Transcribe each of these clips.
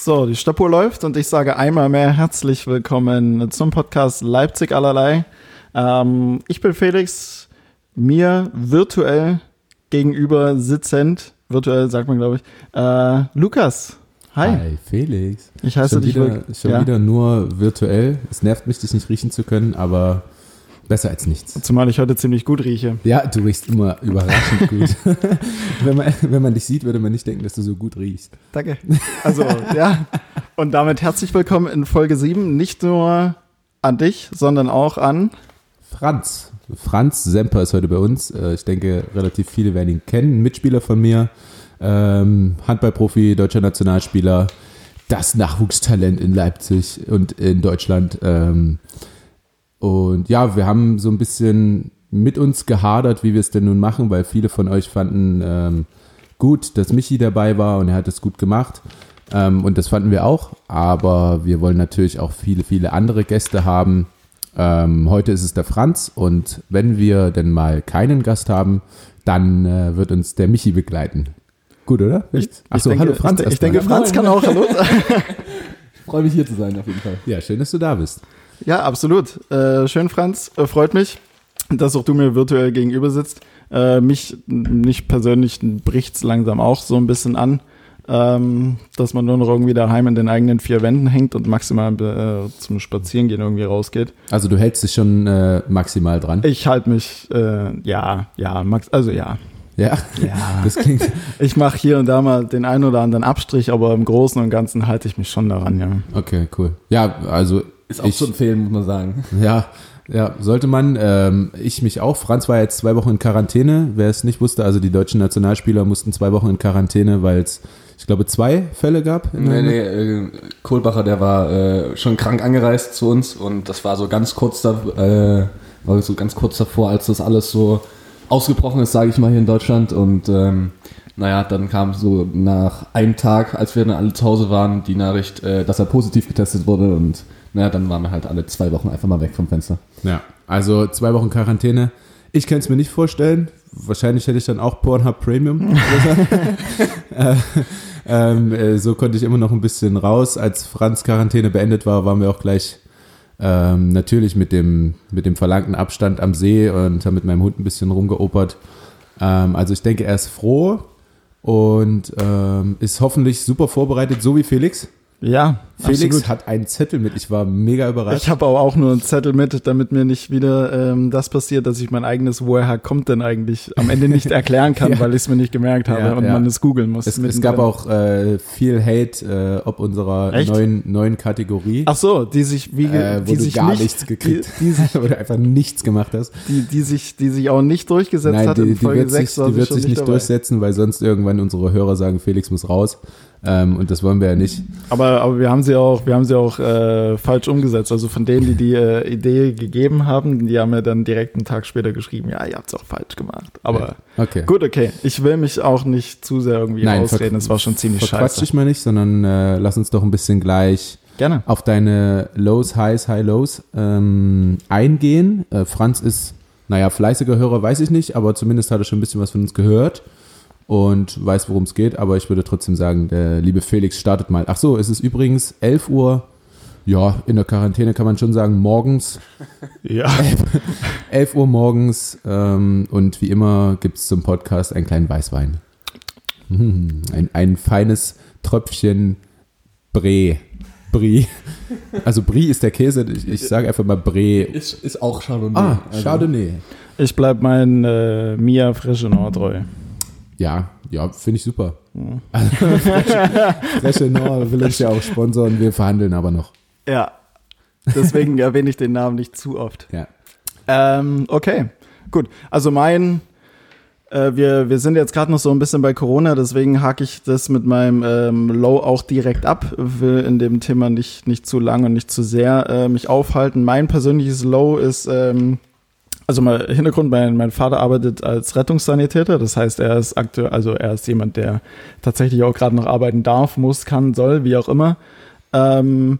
So, die Stoppuhr läuft und ich sage einmal mehr herzlich willkommen zum Podcast Leipzig allerlei. Ähm, ich bin Felix, mir virtuell gegenüber sitzend, virtuell sagt man glaube ich, äh, Lukas. Hi. Hi, Felix. Ich heiße schon dich wieder, schon ja. wieder nur virtuell. Es nervt mich, dich nicht riechen zu können, aber besser als nichts. Zumal ich heute ziemlich gut rieche. Ja, du riechst immer überraschend gut. wenn, man, wenn man dich sieht, würde man nicht denken, dass du so gut riechst. Danke. Also, ja. Und damit herzlich willkommen in Folge 7. Nicht nur an dich, sondern auch an. Franz. Franz Semper ist heute bei uns. Äh, Ich denke, relativ viele werden ihn kennen. Mitspieler von mir. Ähm, Handballprofi, deutscher Nationalspieler. Das Nachwuchstalent in Leipzig und in Deutschland. Und ja, wir haben so ein bisschen mit uns gehadert, wie wir es denn nun machen, weil viele von euch fanden ähm, gut, dass Michi dabei war und er hat es gut gemacht. Ähm, und das fanden wir auch. Aber wir wollen natürlich auch viele, viele andere Gäste haben. Ähm, heute ist es der Franz und wenn wir denn mal keinen Gast haben, dann äh, wird uns der Michi begleiten. Gut, oder? Achso, denke, hallo Franz. Ich, ich denke, Franz kann auch Hallo sagen. Freue mich hier zu sein, auf jeden Fall. Ja, schön, dass du da bist. Ja, absolut. Äh, schön, Franz. Äh, freut mich, dass auch du mir virtuell gegenüber sitzt. Äh, mich nicht persönlich bricht's langsam auch so ein bisschen an, ähm, dass man nur noch irgendwie daheim in den eigenen vier Wänden hängt und maximal äh, zum Spazierengehen irgendwie rausgeht. Also du hältst dich schon äh, maximal dran. Ich halte mich, äh, ja, ja, Max, also ja. Ja, Ja. das klingt. Ich mache hier und da mal den einen oder anderen Abstrich, aber im Großen und Ganzen halte ich mich schon daran, ja. Okay, cool. Ja, also Ist auch ich, zu empfehlen, muss man sagen. ja, ja, sollte man. Ähm, ich mich auch. Franz war jetzt zwei Wochen in Quarantäne. Wer es nicht wusste, also die deutschen Nationalspieler mussten zwei Wochen in Quarantäne, weil es, ich glaube, zwei Fälle gab. in Nee, nee, äh, Kohlbacher, der war äh, schon krank angereist zu uns und das war so ganz kurz da, äh, war so ganz kurz davor, als das alles so ausgebrochen ist, sage ich mal, hier in Deutschland. Und ähm, naja, dann kam so nach einem Tag, als wir dann alle zu Hause waren, die Nachricht, äh, dass er positiv getestet wurde und naja, dann waren wir halt alle zwei Wochen einfach mal weg vom Fenster. Ja, also zwei Wochen Quarantäne. Ich kann es mir nicht vorstellen. Wahrscheinlich hätte ich dann auch Pornhub Premium. äh, ähm, äh, so konnte ich immer noch ein bisschen raus. Als Franz Quarantäne beendet war, waren wir auch gleich ähm, natürlich mit dem, mit dem verlangten Abstand am See und haben mit meinem Hund ein bisschen rumgeopert. Ähm, also ich denke, er ist froh und ähm, ist hoffentlich super vorbereitet, so wie Felix. Ja, Felix absolut. hat einen Zettel mit. Ich war mega überrascht. Ich habe aber auch nur einen Zettel mit, damit mir nicht wieder ähm, das passiert, dass ich mein eigenes Woher kommt denn eigentlich am Ende nicht erklären kann, Ja. weil ich es mir nicht gemerkt habe Ja, und ja. man es googeln muss. Es, es gab auch äh, viel Hate äh, ob unserer Echt? neuen, neuen Kategorie, Ach so, die sich wie äh, wo die du sich gar nicht, nichts gekriegt die, die, sich, wo du einfach nichts gemacht hast. die, die sich die sich auch nicht durchgesetzt Nein, hat die, in die Folge wird 6 sich, die sie wird sich nicht dabei. durchsetzen, weil sonst irgendwann unsere Hörer sagen, Felix muss raus. Ähm, und das wollen wir ja nicht. Aber, aber wir haben sie auch, wir haben sie auch äh, falsch umgesetzt. Also von denen, die die äh, Idee gegeben haben, die haben mir dann direkt einen Tag später geschrieben, ja, ihr habt es auch falsch gemacht. Aber Okay. gut, okay. Ich will mich auch nicht zu sehr irgendwie Nein, ausreden. Es war schon ziemlich scheiße. dich mal nicht, sondern äh, lass uns doch ein bisschen gleich Gerne. auf deine Lows, Highs, High Lows ähm, eingehen. Äh, Franz ist, naja, fleißiger Hörer, weiß ich nicht, aber zumindest hat er schon ein bisschen was von uns gehört und weiß, worum es geht. Aber ich würde trotzdem sagen, der liebe Felix startet mal. Ach so, es ist übrigens 11 Uhr. Ja, in der Quarantäne kann man schon sagen, morgens, Ja. 11 Uhr morgens. Ähm, und wie immer gibt es zum Podcast einen kleinen Weißwein. Mm, Ein, ein feines Tröpfchen Brie. Brie. Also Brie ist der Käse. Ich, ich sage einfach mal Brie. Ist, ist auch Chardonnay. Ah, Also, Chardonnay. Ich bleib mein äh, Mia Frischenor treu. Ja, ja, finde ich super. Also, Fresche, Fresche Nord will uns ja auch sponsoren. Wir verhandeln aber noch. Ja. Deswegen erwähne ich den Namen nicht zu oft. Ja. Ähm, okay, gut. Also mein, äh, wir, wir sind jetzt gerade noch so ein bisschen bei Corona, deswegen hake ich das mit meinem ähm, Low auch direkt ab. Will in dem Thema nicht, nicht zu lang und nicht zu sehr äh, mich aufhalten. Mein persönliches Low ist, ähm, also mal Hintergrund, mein, mein Vater arbeitet als Rettungssanitäter, das heißt, er ist aktuell, also er ist jemand, der tatsächlich auch gerade noch arbeiten darf, muss, kann, soll, wie auch immer. Ähm,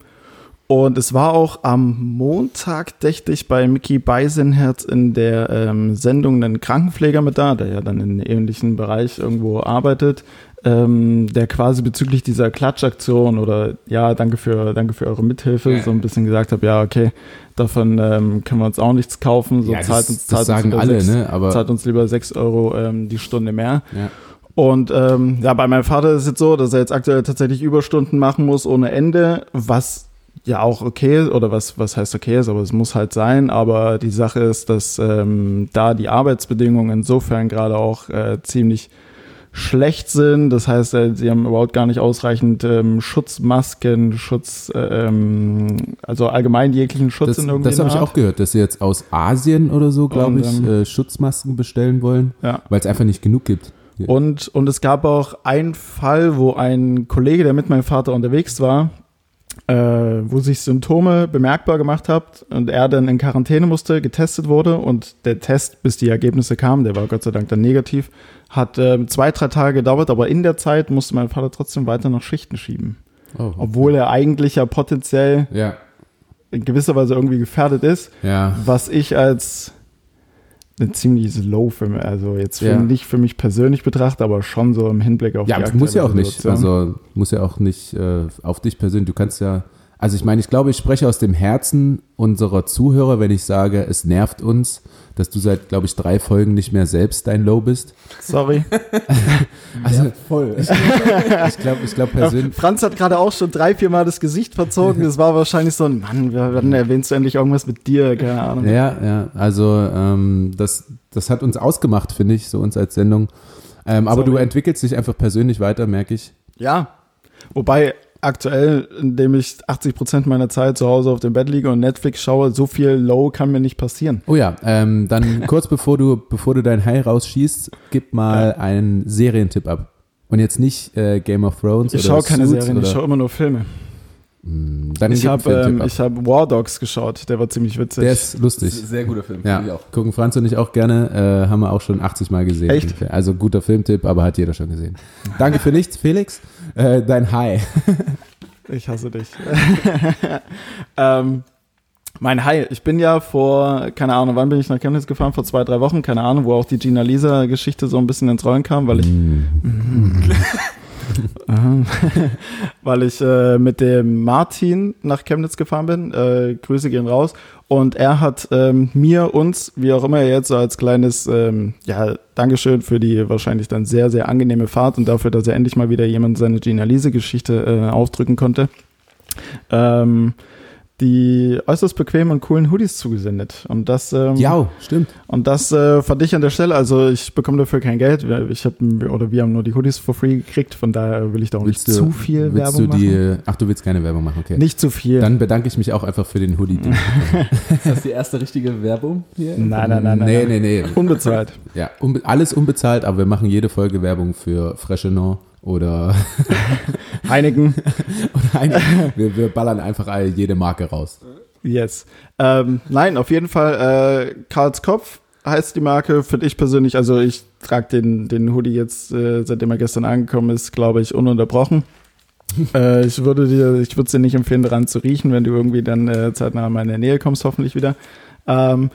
und es war auch am Montag, dächte ich, bei Mickey Beisenherz in der ähm, Sendung einen Krankenpfleger mit da, der ja dann in einem ähnlichen Bereich irgendwo arbeitet. Ähm, der quasi bezüglich dieser Klatschaktion oder ja, danke für, danke für eure Mithilfe, Ja. so ein bisschen gesagt habe, ja, okay, davon ähm, können wir uns auch nichts kaufen, so Ja, zahlt das, uns, das zahlt sagen uns lieber alle, sechs, ne? Aber zahlt uns lieber 6 Euro ähm, die Stunde mehr. ja. Und ähm, ja, bei meinem Vater ist es jetzt so, dass er jetzt aktuell tatsächlich Überstunden machen muss ohne Ende, was ja auch okay ist, oder was, was heißt okay ist, aber es muss halt sein. Aber die Sache ist, dass ähm, da die Arbeitsbedingungen insofern gerade auch äh, ziemlich schlecht sind. Das heißt, äh, sie haben überhaupt gar nicht ausreichend ähm, Schutzmasken, Schutz, äh, ähm, also allgemein jeglichen Schutz Das, in irgendwie das habe ich auch gehört, dass sie jetzt aus Asien oder so, glaube ich, äh, Schutzmasken bestellen wollen, Ja. weil es einfach nicht genug gibt. Und, und es gab auch einen Fall, wo ein Kollege, der mit meinem Vater unterwegs war, äh, wo sich Symptome bemerkbar gemacht hat und er dann in Quarantäne musste, getestet wurde und der Test, bis die Ergebnisse kamen, der war Gott sei Dank dann negativ, hat ähm, zwei, drei Tage gedauert, aber in der Zeit musste mein Vater trotzdem weiter noch Schichten schieben. Oh. Obwohl er eigentlich ja potenziell Ja, in gewisser Weise irgendwie gefährdet ist, ja. was ich als eine ziemlich low für mich, also jetzt für, Ja. nicht für mich persönlich betrachte, aber schon so im Hinblick auf Ja, die aber muss ja auch nicht. Also muss ja auch nicht äh, auf dich persönlich. Du kannst ja. Also ich meine, ich glaube, ich spreche aus dem Herzen unserer Zuhörer, wenn ich sage, es nervt uns, dass du seit, glaube ich, drei Folgen nicht mehr selbst dein Low bist. Sorry. Also voll. ich glaube, ich glaube persönlich. Franz hat gerade auch schon drei, vier Mal das Gesicht verzogen. Das war wahrscheinlich so ein Mann, wann erwähnst du endlich irgendwas mit dir? Keine Ahnung. Ja, ja. Also ähm, das, das hat uns ausgemacht, finde ich, so uns als Sendung. Ähm, aber du entwickelst dich einfach persönlich weiter, merke ich. Ja. Wobei aktuell, indem ich 80 Prozent meiner Zeit zu Hause auf dem Bett liege und Netflix schaue, so viel Low kann mir nicht passieren. Oh ja, ähm, dann kurz bevor du, bevor du dein High rausschießt, gib mal einen Serientipp ab. Und jetzt nicht äh, Game of Thrones Ich oder schaue keine Suits Serien, ich oder, schaue immer nur Filme. Hm, Dann Ich habe ähm, ab. ich hab War Dogs geschaut, der war ziemlich witzig. Der ist lustig. Sehr guter Film, Ja, finde ich auch. gucken Franz und ich auch gerne, äh, haben wir auch schon 80 Mal gesehen. Echt? Also guter Filmtipp, aber hat jeder schon gesehen. Danke für nichts, Felix. Äh, dein High. Ich hasse dich. ähm, mein High. Ich bin ja vor, keine Ahnung, wann bin ich nach Chemnitz gefahren? Vor zwei, drei Wochen, keine Ahnung, wo auch die Gina Lisa-Geschichte so ein bisschen ins Rollen kam, weil ich, Aha. weil ich äh, mit dem Martin nach Chemnitz gefahren bin. Äh, Grüße gehen raus. Und er hat ähm, mir, uns, wie auch immer jetzt so als kleines, ähm, ja, Dankeschön für die wahrscheinlich dann sehr, sehr angenehme Fahrt und dafür, dass er endlich mal wieder jemand seine Gina Lise-Geschichte äh, aufdrücken konnte. Ähm, die äußerst bequemen und coolen Hoodies zugesendet. Und das, ähm, Ja, stimmt. und das äh, fand ich an der Stelle, also ich bekomme dafür kein Geld. Ich hab, oder wir haben nur die Hoodies for free gekriegt, von daher will ich da auch nicht zu viel willst Werbung du die, machen. Ach, du willst keine Werbung machen, okay. Nicht zu viel. Dann bedanke ich mich auch einfach für den Hoodie. den- Ist das die erste richtige Werbung hier? nein, nein, nein, nein. nee, nein. nee, nee. Unbezahlt. Ja, unbe alles unbezahlt, aber wir machen jede Folge Werbung für Freshenor oder, Heineken. oder ein, wir, wir ballern einfach jede Marke raus. Yes. Ähm, nein, auf jeden Fall, äh, Karls Kopf heißt die Marke, finde ich persönlich, also ich trage den, den Hoodie jetzt, äh, seitdem er gestern angekommen ist, glaube ich, ununterbrochen. äh, ich würde dir, ich würde dir nicht empfehlen, daran zu riechen, wenn du irgendwie dann äh, zeitnah in meine Nähe kommst, hoffentlich wieder. Ähm,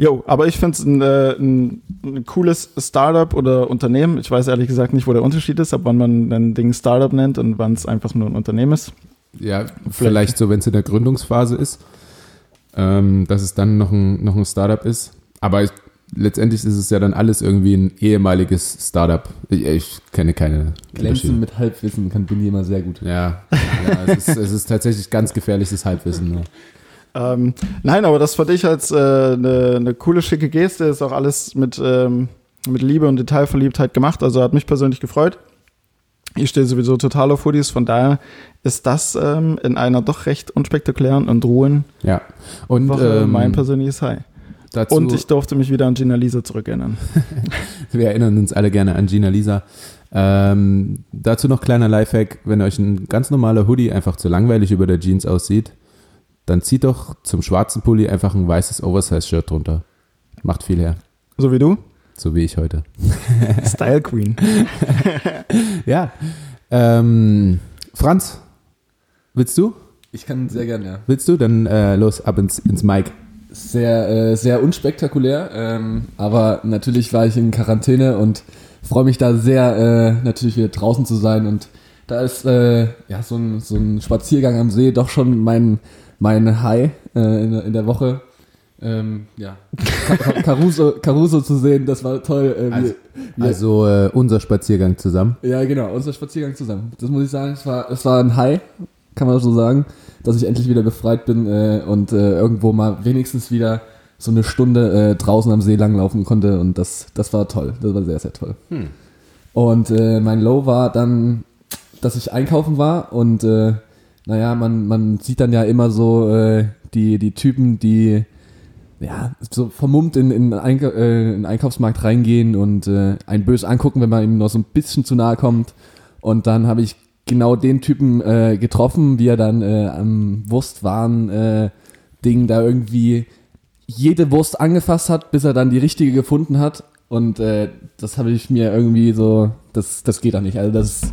Jo, aber ich finde es ein, äh, ein, ein cooles Startup oder Unternehmen. Ich weiß ehrlich gesagt nicht, wo der Unterschied ist, ab wann man ein Ding Startup nennt und wann es einfach nur ein Unternehmen ist. Ja, vielleicht so, wenn es in der Gründungsphase ist, ähm, dass es dann noch ein, noch ein Startup ist. Aber ich, letztendlich ist es ja dann alles irgendwie ein ehemaliges Startup. Ich, ich kenne keine Glänzen mit Halbwissen kann Bindi immer sehr gut. Ja, ja es, ist, es ist tatsächlich ganz gefährliches Halbwissen. Ne? Ähm, nein, aber das fand ich als eine äh, ne- ne coole, schicke Geste. Ist auch alles mit, ähm, mit Liebe und Detailverliebtheit gemacht. Also hat mich persönlich gefreut. Ich stehe sowieso total auf Hoodies, von daher ist das ähm, in einer doch recht unspektakulären und ruhen Ja, und Woche ähm, mein persönliches High. dazu, Und ich durfte mich wieder an Gina Lisa zurückerinnern. wir erinnern uns alle gerne an Gina Lisa. Ähm, dazu noch kleiner Lifehack, wenn euch ein ganz normaler Hoodie einfach zu langweilig über der Jeans aussieht, dann zieht doch zum schwarzen Pulli einfach ein weißes Oversize-Shirt drunter. Macht viel her, So wie du? so wie ich heute. Style Queen. Ja, ähm, Franz, willst du? Ich kann sehr gerne, ja. Willst du? Dann äh, los, ab ins, ins Mic. Sehr, äh, sehr unspektakulär, ähm, aber natürlich war ich in Quarantäne und freue mich da sehr, äh, natürlich wieder draußen zu sein und da ist äh, ja so ein, so ein Spaziergang am See doch schon mein, mein High äh, in, der- in der Woche. Ähm, ja, Ca- Ca- Caruso, Caruso zu sehen, das war toll. Äh, Also- wir, Also äh, unser Spaziergang zusammen. ja, genau, unser Spaziergang zusammen. Das muss ich sagen, es war, es war ein High, kann man so sagen, dass ich endlich wieder befreit bin äh, und äh, irgendwo mal wenigstens wieder so eine Stunde äh, draußen am See langlaufen konnte und das, das war toll. Das war sehr, sehr toll. Und äh, mein Low war dann, dass ich einkaufen war und naja, man, man sieht dann ja immer so äh, die, die Typen, die ja, so vermummt in, in, Einka äh, in den Einkaufsmarkt reingehen und äh, einen bös angucken, wenn man ihm noch so ein bisschen zu nahe kommt. Und dann habe ich genau den Typen äh, getroffen, wie er dann äh, am Wurstwaren äh, da irgendwie jede Wurst angefasst hat, bis er dann die richtige gefunden hat. Und äh, das habe ich mir irgendwie so, das, das geht doch nicht. Also das,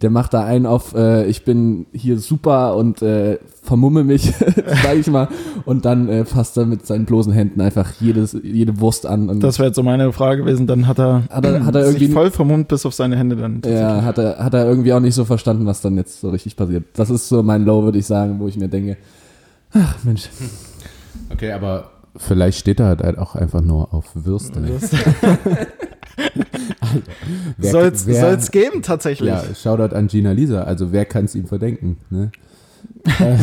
der macht da einen auf, äh, ich bin hier super und äh, vermumme mich, sage ich mal. Und dann äh, fasst er mit seinen bloßen Händen einfach jedes, jede Wurst an. Und Das wäre jetzt so meine Frage gewesen. Dann hat er, Hat er- hat er sich irgendwie- voll vermummt bis auf seine Hände dann. ja, hat er, hat er irgendwie auch nicht so verstanden, was dann jetzt so richtig passiert. Das ist so mein Low, würde ich sagen, wo ich mir denke, ach Mensch, Okay, aber vielleicht steht er halt auch einfach nur auf Würste. Wer- Soll's, wer- soll's geben, tatsächlich. Ja, Shoutout an Gina Lisa. Also wer kann es ihm verdenken? Ne? Äh,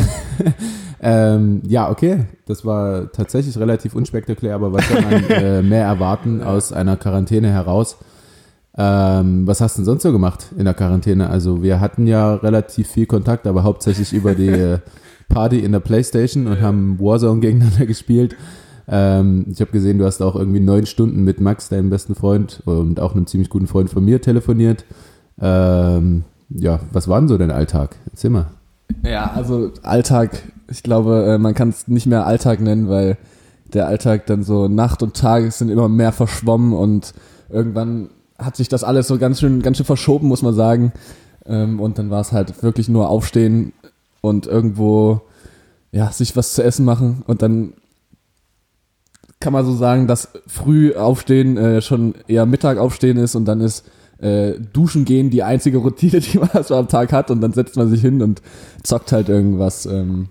ähm, ja, okay. Das war tatsächlich relativ unspektakulär, aber was soll man äh, mehr erwarten aus einer Quarantäne heraus? Ähm, was hast du denn sonst so gemacht in der Quarantäne? Also wir hatten ja relativ viel Kontakt, aber hauptsächlich über die äh, Party in der Playstation und haben Warzone gegeneinander gespielt. Ähm, ich habe gesehen, du hast auch irgendwie neun Stunden mit Max, deinem besten Freund und auch einem ziemlich guten Freund von mir telefoniert. Ähm, ja, was war denn so dein Alltag? Erzähl mal. Ja, also Alltag, ich glaube, äh, man kann es nicht mehr Alltag nennen, weil der Alltag dann so Nacht und Tag sind immer mehr verschwommen und irgendwann hat sich das alles so ganz schön, ganz schön verschoben, muss man sagen. Ähm, und dann war es halt wirklich nur aufstehen und irgendwo ja, sich was zu essen machen und dann kann man so sagen, dass früh aufstehen äh, schon eher Mittag aufstehen ist und dann ist äh, duschen gehen die einzige Routine, die man so am Tag hat und dann setzt man sich hin und zockt halt irgendwas. Ähm,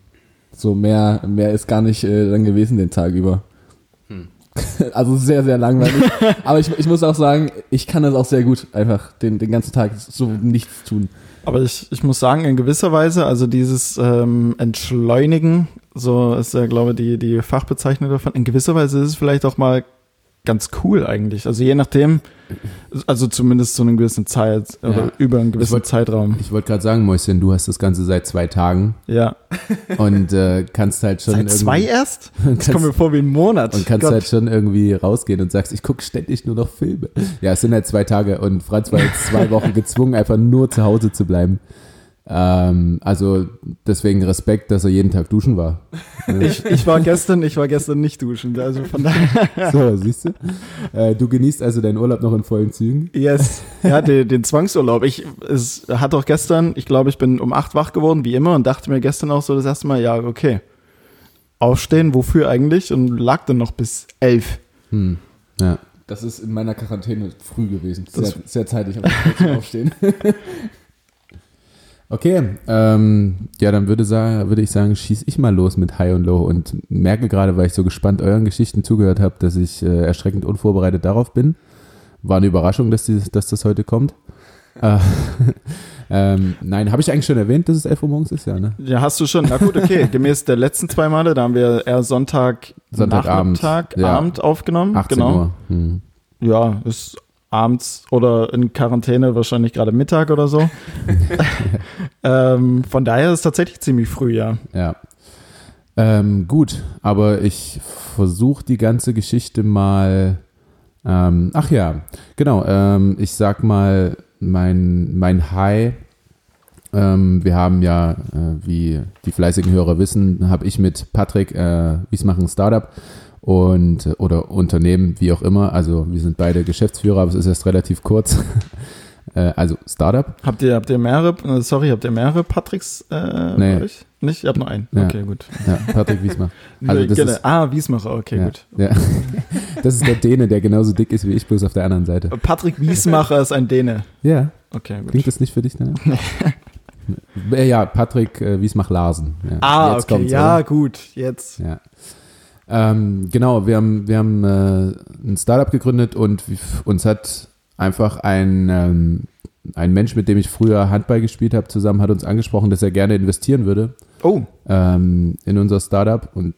so mehr, mehr ist gar nicht äh, dann gewesen den Tag über. Also sehr, sehr langweilig. Aber ich, ich muss auch sagen, ich kann das auch sehr gut, einfach den, den ganzen Tag so nichts tun. Aber ich, ich muss sagen, in gewisser Weise, also dieses ähm, Entschleunigen, so ist ja, glaube ich, die, die Fachbezeichnung davon, in gewisser Weise ist es vielleicht auch mal ganz cool eigentlich. Also je nachdem, also zumindest zu einer gewissen Zeit oder Ja. über einen gewissen wollt- Zeitraum. Ich wollte gerade sagen, Mäuschen, du hast das Ganze seit zwei Tagen Ja. und äh, kannst halt schon Seit zwei erst? Das kommt mir vor wie ein Monat. und kannst Gott. halt schon irgendwie rausgehen und sagst, ich gucke ständig nur noch Filme. Ja, es sind halt zwei Tage und Franz war jetzt zwei Wochen gezwungen, einfach nur zu Hause zu bleiben. Ähm, also deswegen Respekt, dass er jeden Tag duschen war. ich, ich war gestern, ich war gestern nicht duschen. Also von daher, So, siehst du? Äh, du genießt also deinen Urlaub noch in vollen Zügen. yes. Ja, den, den Zwangsurlaub. Ich, es hat auch gestern, ich glaube, ich bin um acht wach geworden, wie immer, und dachte mir gestern auch so das erste Mal, ja, okay. Aufstehen, wofür eigentlich? Und lag dann noch bis elf. Hm. Ja. Das ist in meiner Quarantäne früh gewesen. Das- Sehr, sehr zeitig Aufstehen. Okay, ähm, ja, dann würde, würde ich sagen, schieß ich mal los mit High und Low und merke gerade, weil ich so gespannt euren Geschichten zugehört habe, dass ich äh, erschreckend unvorbereitet darauf bin. War eine Überraschung, dass, die, dass das heute kommt. Äh, ähm, nein, habe ich eigentlich schon erwähnt, dass es 11 Uhr morgens ist? Ja, ne? Ja, hast du schon. Na gut, okay. Gemäß der letzten zwei Male, da haben wir eher Sonntag, Sonntagabend. Nachmittag, Ja. Abend aufgenommen. 18 genau. Uhr. Hm. Ja, ist abends oder in Quarantäne wahrscheinlich gerade Mittag oder so. ähm, von daher ist es tatsächlich ziemlich früh, ja. Ja. Ähm, gut, aber ich versuche die ganze Geschichte mal. Ähm, ach ja, genau. Ähm, ich sag mal, mein, mein High. Ähm, wir haben ja, äh, wie die fleißigen Hörer wissen, habe ich mit Patrick, äh, Wiesmachen Startup und oder Unternehmen, wie auch immer. Also wir sind beide Geschäftsführer, aber es ist erst relativ kurz. Äh, also Startup. Habt ihr, habt ihr mehrere, äh, sorry, habt ihr mehrere Patricks äh, Nee. bei euch? Nicht? Ihr habt nur einen. Ja. Okay, gut. Ja, Patrick Wiesmer. Also das genau. ist- ah, Wiesmacher, okay, ja, gut. Ja. Das ist der Däne, der genauso dick ist wie ich, bloß auf der anderen Seite. Patrick Wiesmacher ist ein Däne. Ja, Okay, gut. klingt das nicht für dich, ne? Ja, Patrick äh, Wiesmach-Larsen. Ah, Jetzt okay, ja, oder? gut, jetzt. Ja. Ähm, genau, wir haben, wir haben äh, ein Startup gegründet und uns hat einfach ein, ähm, ein Mensch, mit dem ich früher Handball gespielt habe, zusammen hat uns angesprochen, dass er gerne investieren würde Oh, ähm, in unser Startup und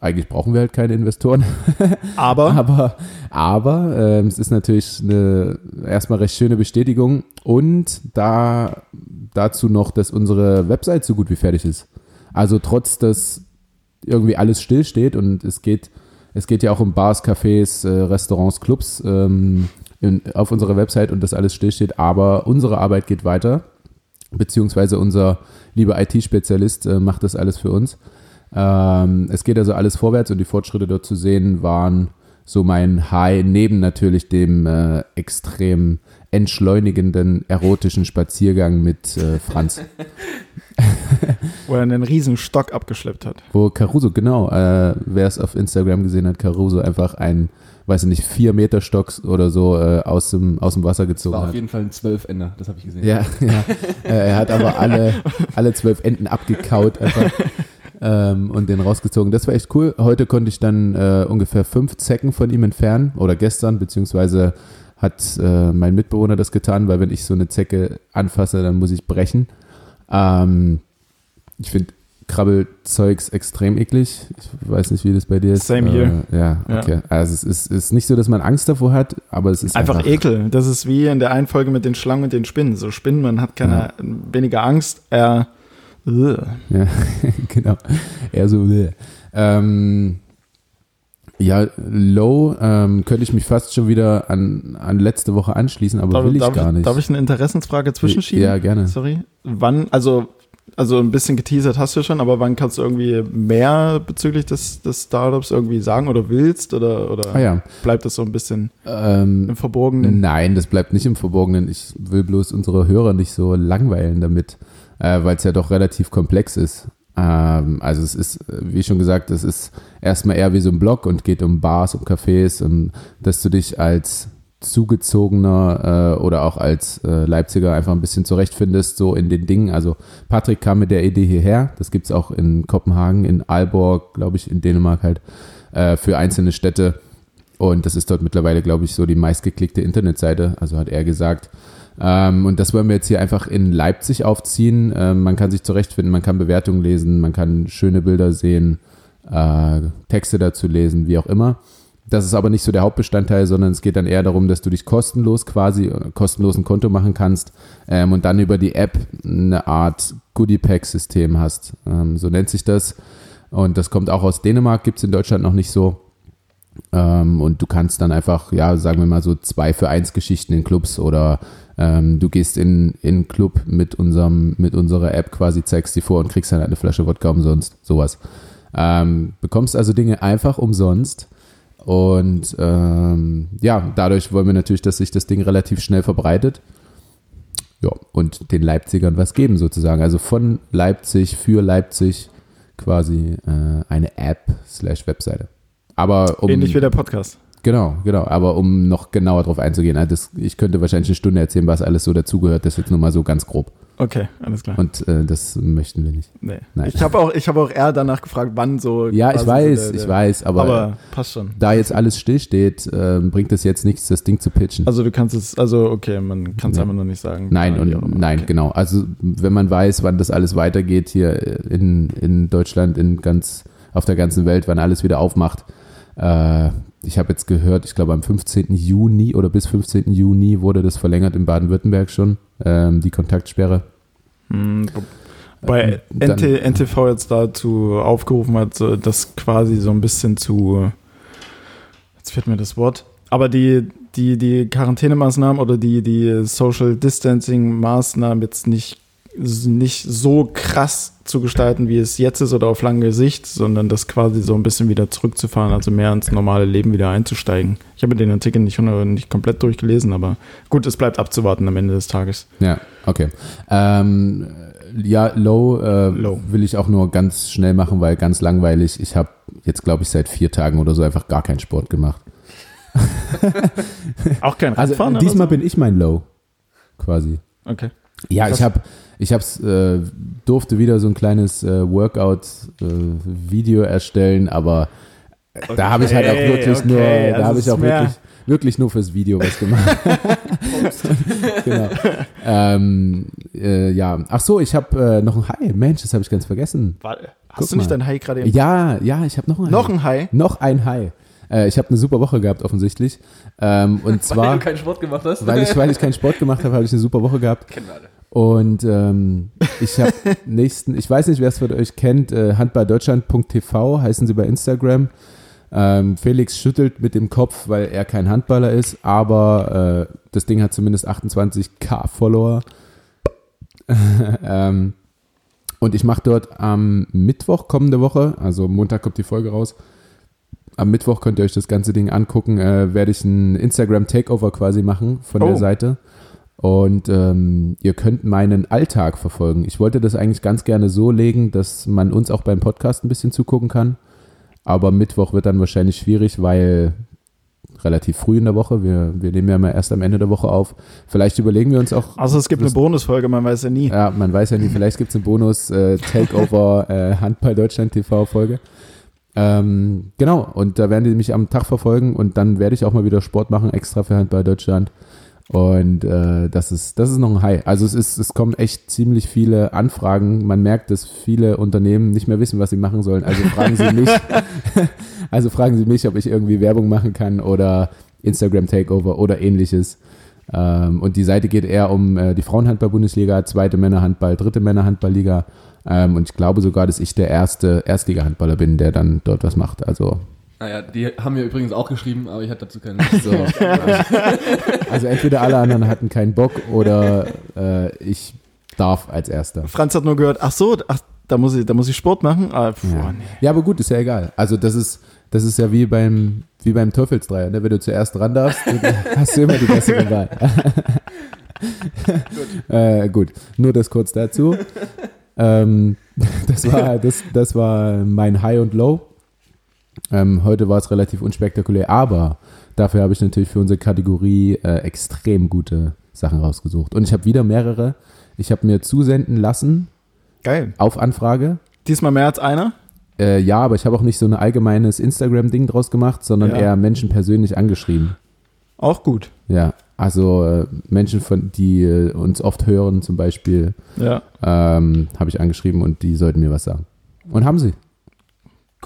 eigentlich brauchen wir halt keine Investoren, aber, aber, aber ähm, es ist natürlich eine erstmal recht schöne Bestätigung und da dazu noch, dass unsere Website so gut wie fertig ist. Also trotz, dass irgendwie alles stillsteht und es geht, es geht ja auch um Bars, Cafés, äh, Restaurants, Clubs ähm, in, auf unserer Website und das alles stillsteht, aber unsere Arbeit geht weiter, beziehungsweise unser lieber IT-Spezialist äh, macht das alles für uns. Ähm, es geht also alles vorwärts und die Fortschritte dort zu sehen waren so mein High, neben natürlich dem äh, extrem entschleunigenden erotischen Spaziergang mit äh, Franz. wo er einen riesen Stock abgeschleppt hat. Wo Caruso, genau, äh, wer es auf Instagram gesehen hat, Caruso einfach ein, weiß ich nicht, vier Meter Stock oder so äh, aus, dem, aus dem Wasser gezogen War auf hat. jeden Fall ein Zwölfender, das habe ich gesehen. Ja, ja. Äh, er hat aber alle, alle zwölf Enden abgekaut einfach ähm, und den rausgezogen. Das war echt cool. Heute konnte ich dann äh, ungefähr fünf Zecken von ihm entfernen oder gestern, beziehungsweise hat äh, mein Mitbewohner das getan, weil wenn ich so eine Zecke anfasse, dann muss ich brechen. Ähm, ich finde Krabbelzeugs extrem eklig. Ich weiß nicht, wie das bei dir ist. Same here. Äh, ja, Ja. okay. Also es ist, ist nicht so, dass man Angst davor hat, aber es ist Einfach, einfach, Ekel. Das ist wie in der einen Folge mit den Schlangen und den Spinnen. So Spinnen, man hat keine weniger Angst, er. Ugh. Ja, genau. Eher so. Ähm, ja, Low ähm, könnte ich mich fast schon wieder an, an letzte Woche anschließen, aber Darf, will ich darf, gar nicht. darf ich eine Interessensfrage zwischenschieben? Ja, gerne. Sorry. Wann, also, also ein bisschen geteasert hast du schon, aber wann kannst du irgendwie mehr bezüglich des, des Startups irgendwie sagen oder willst? Oder, oder Ah ja. bleibt das so ein bisschen Ähm, im Verborgenen? nein, das bleibt nicht im Verborgenen. Ich will bloß unsere Hörer nicht so langweilen damit, äh, weil es ja doch relativ komplex ist. Ähm, also es ist, wie schon gesagt, es ist erstmal eher wie so ein Blog und geht um Bars, um Cafés und dass du dich als zugezogener äh, oder auch als äh, Leipziger einfach ein bisschen zurechtfindest, so in den Dingen. Also Patrick kam mit der Idee hierher, das gibt es auch in Kopenhagen, in Aalborg, glaube ich, in Dänemark halt, äh, für einzelne Städte. Und das ist dort mittlerweile, glaube ich, so die meistgeklickte Internetseite, also hat er gesagt. Ähm, und das wollen wir jetzt hier einfach in Leipzig aufziehen. Ähm, man kann sich zurechtfinden, man kann Bewertungen lesen, man kann schöne Bilder sehen, äh, Texte dazu lesen, wie auch immer. Das ist aber nicht so der Hauptbestandteil, sondern es geht dann eher darum, dass du dich kostenlos quasi, äh, kostenlos ein Konto machen kannst ähm, und dann über die App eine Art Goodie-Pack-System hast. Ähm, so nennt sich das. Und das kommt auch aus Dänemark, gibt es in Deutschland noch nicht so. Ähm, und du kannst dann einfach, ja, sagen wir mal so zwei für eins Geschichten in Clubs oder ähm, du gehst in in Club mit unserem mit unserer App quasi zeigst die vor und kriegst dann eine Flasche Wodka umsonst, sowas. Ähm, bekommst also Dinge einfach umsonst und ähm, ja, dadurch wollen wir natürlich, dass sich das Ding relativ schnell verbreitet. Ja, und den Leipzigern was geben sozusagen. Also von Leipzig für Leipzig quasi äh, eine App slash Webseite. Aber um, Ähnlich wie der Podcast. Genau, genau. Aber um noch genauer drauf einzugehen, also das, ich könnte wahrscheinlich eine Stunde erzählen, was alles so dazugehört. Das jetzt nur mal so ganz grob. Okay, alles klar. Und äh, das möchten wir nicht. Nee. Nein. Ich habe auch, ich hab auch eher danach gefragt, wann so. Ja, ich weiß, so der- ich der- weiß, aber, Aber passt schon. da jetzt alles stillsteht, äh, bringt es jetzt nichts, das Ding zu pitchen. Also du kannst es, also okay, man kann es Ja. einfach noch nicht sagen. Nein, und nein, Okay. genau. Also wenn man weiß, wann das alles weitergeht hier in, in Deutschland, in ganz, auf der ganzen Welt, wann alles wieder aufmacht. Äh, ich habe jetzt gehört, ich glaube am 15. Juni oder bis 15. Juni wurde das verlängert in Baden-Württemberg schon, ähm, die Kontaktsperre. Hm, wo- Bei dann- NT, NTV jetzt dazu aufgerufen hat, das quasi so ein bisschen zu, jetzt fehlt mir das Wort, aber die, die, die Quarantänemaßnahmen oder die, die Social Distancing Maßnahmen jetzt nicht nicht so krass zu gestalten, wie es jetzt ist oder auf lange Sicht, sondern das quasi so ein bisschen wieder zurückzufahren, also mehr ins normale Leben wieder einzusteigen. Ich habe den Artikel nicht, nicht komplett durchgelesen, aber gut, es bleibt abzuwarten am Ende des Tages. Ja, okay. Ähm, ja, Low, äh, Low. will ich auch nur ganz schnell machen, weil ganz langweilig. Ich habe jetzt, glaube ich, seit vier Tagen oder so einfach gar keinen Sport gemacht. Auch kein Also Radfahren diesmal oder bin ich mein Low, quasi. so? Okay. Ja, Krass. ich habe, ich hab's, äh, durfte wieder so ein kleines äh, Workout-Video erstellen, aber äh, da habe ich halt auch Okay, wirklich okay, nur, also da habe es ich auch wirklich, wirklich nur fürs Video was gemacht. genau. Ähm, äh, ja, ach so, ich habe äh, noch ein Hai. Mensch, das habe ich ganz vergessen. Warte, hast Guck du nicht mal. dein Hai gerade Ja, ja, ich habe noch ein Noch Hai. ein Hai? Noch ein Hai. Äh, ich habe eine super Woche gehabt, offensichtlich. Ähm, und Weil zwar, du keinen Sport gemacht hast. weil ich, weil ich keinen Sport gemacht habe, habe ich eine super Woche gehabt. Kennen wir alle. Und ähm, ich habe nächsten, ich weiß nicht, wer es von euch kennt, äh, handballdeutschland.tv heißen sie bei Instagram. Ähm, Felix schüttelt mit dem Kopf, weil er kein Handballer ist, aber äh, das Ding hat zumindest 28k Follower. ähm, und ich mache dort am Mittwoch kommende Woche, also Montag kommt die Folge raus. Am Mittwoch könnt ihr euch das ganze Ding angucken. Äh, werde ich ein Instagram Takeover quasi machen von Oh. der Seite. Und ähm, ihr könnt meinen Alltag verfolgen. Ich wollte das eigentlich ganz gerne so legen, dass man uns auch beim Podcast ein bisschen zugucken kann. Aber Mittwoch wird dann wahrscheinlich schwierig, weil relativ früh in der Woche, wir, wir nehmen ja mal erst am Ende der Woche auf. Vielleicht überlegen wir uns auch, Also es gibt eine Bonusfolge, man weiß ja nie. ja, man weiß ja nie, vielleicht gibt es einen Bonus äh, Takeover äh, Handball Deutschland TV Folge. Ähm, genau, und da werden die mich am Tag verfolgen und dann werde ich auch mal wieder Sport machen, extra für Handball Deutschland. Und äh, das ist, das ist noch ein High. Also es ist, es kommen echt ziemlich viele Anfragen. Man merkt, dass viele Unternehmen nicht mehr wissen, was sie machen sollen. Also fragen sie mich, also fragen sie mich, ob ich irgendwie Werbung machen kann oder Instagram Takeover oder ähnliches. Ähm, und die Seite geht eher um äh, die Frauenhandball-Bundesliga, zweite Männerhandball, dritte Männerhandballliga. Ähm, und ich glaube sogar, dass ich der erste Erstliga-Handballer bin, der dann dort was macht. Also, Naja, die haben mir übrigens auch geschrieben, aber ich hatte dazu keine so. also entweder alle anderen hatten keinen Bock oder äh, ich darf als Erster. Franz hat nur gehört, ach so, ach, da muss ich, da muss ich Sport machen. Ah, pf, Ja. oh, nee. ja, aber gut, ist ja egal. Also das ist, das ist ja wie beim, wie beim Teufelsdreier. Ne? Wenn du zuerst ran darfst, dann hast du immer die bessere Wahl. äh, gut, nur das kurz dazu. ähm, das, war, das, das war mein High und Low. Ähm, heute war es relativ unspektakulär, aber dafür habe ich natürlich für unsere Kategorie äh, extrem gute Sachen rausgesucht. Und ich habe wieder mehrere. Ich habe mir zusenden lassen Geil. auf Anfrage. Diesmal mehr als einer? Äh, ja, aber ich habe auch nicht so ein allgemeines Instagram-Ding draus gemacht, sondern Ja. eher Menschen persönlich angeschrieben. Auch gut. Ja, also äh, Menschen, von, die äh, uns oft hören, zum Beispiel, Ja. ähm, habe ich angeschrieben und die sollten mir was sagen. Und haben sie.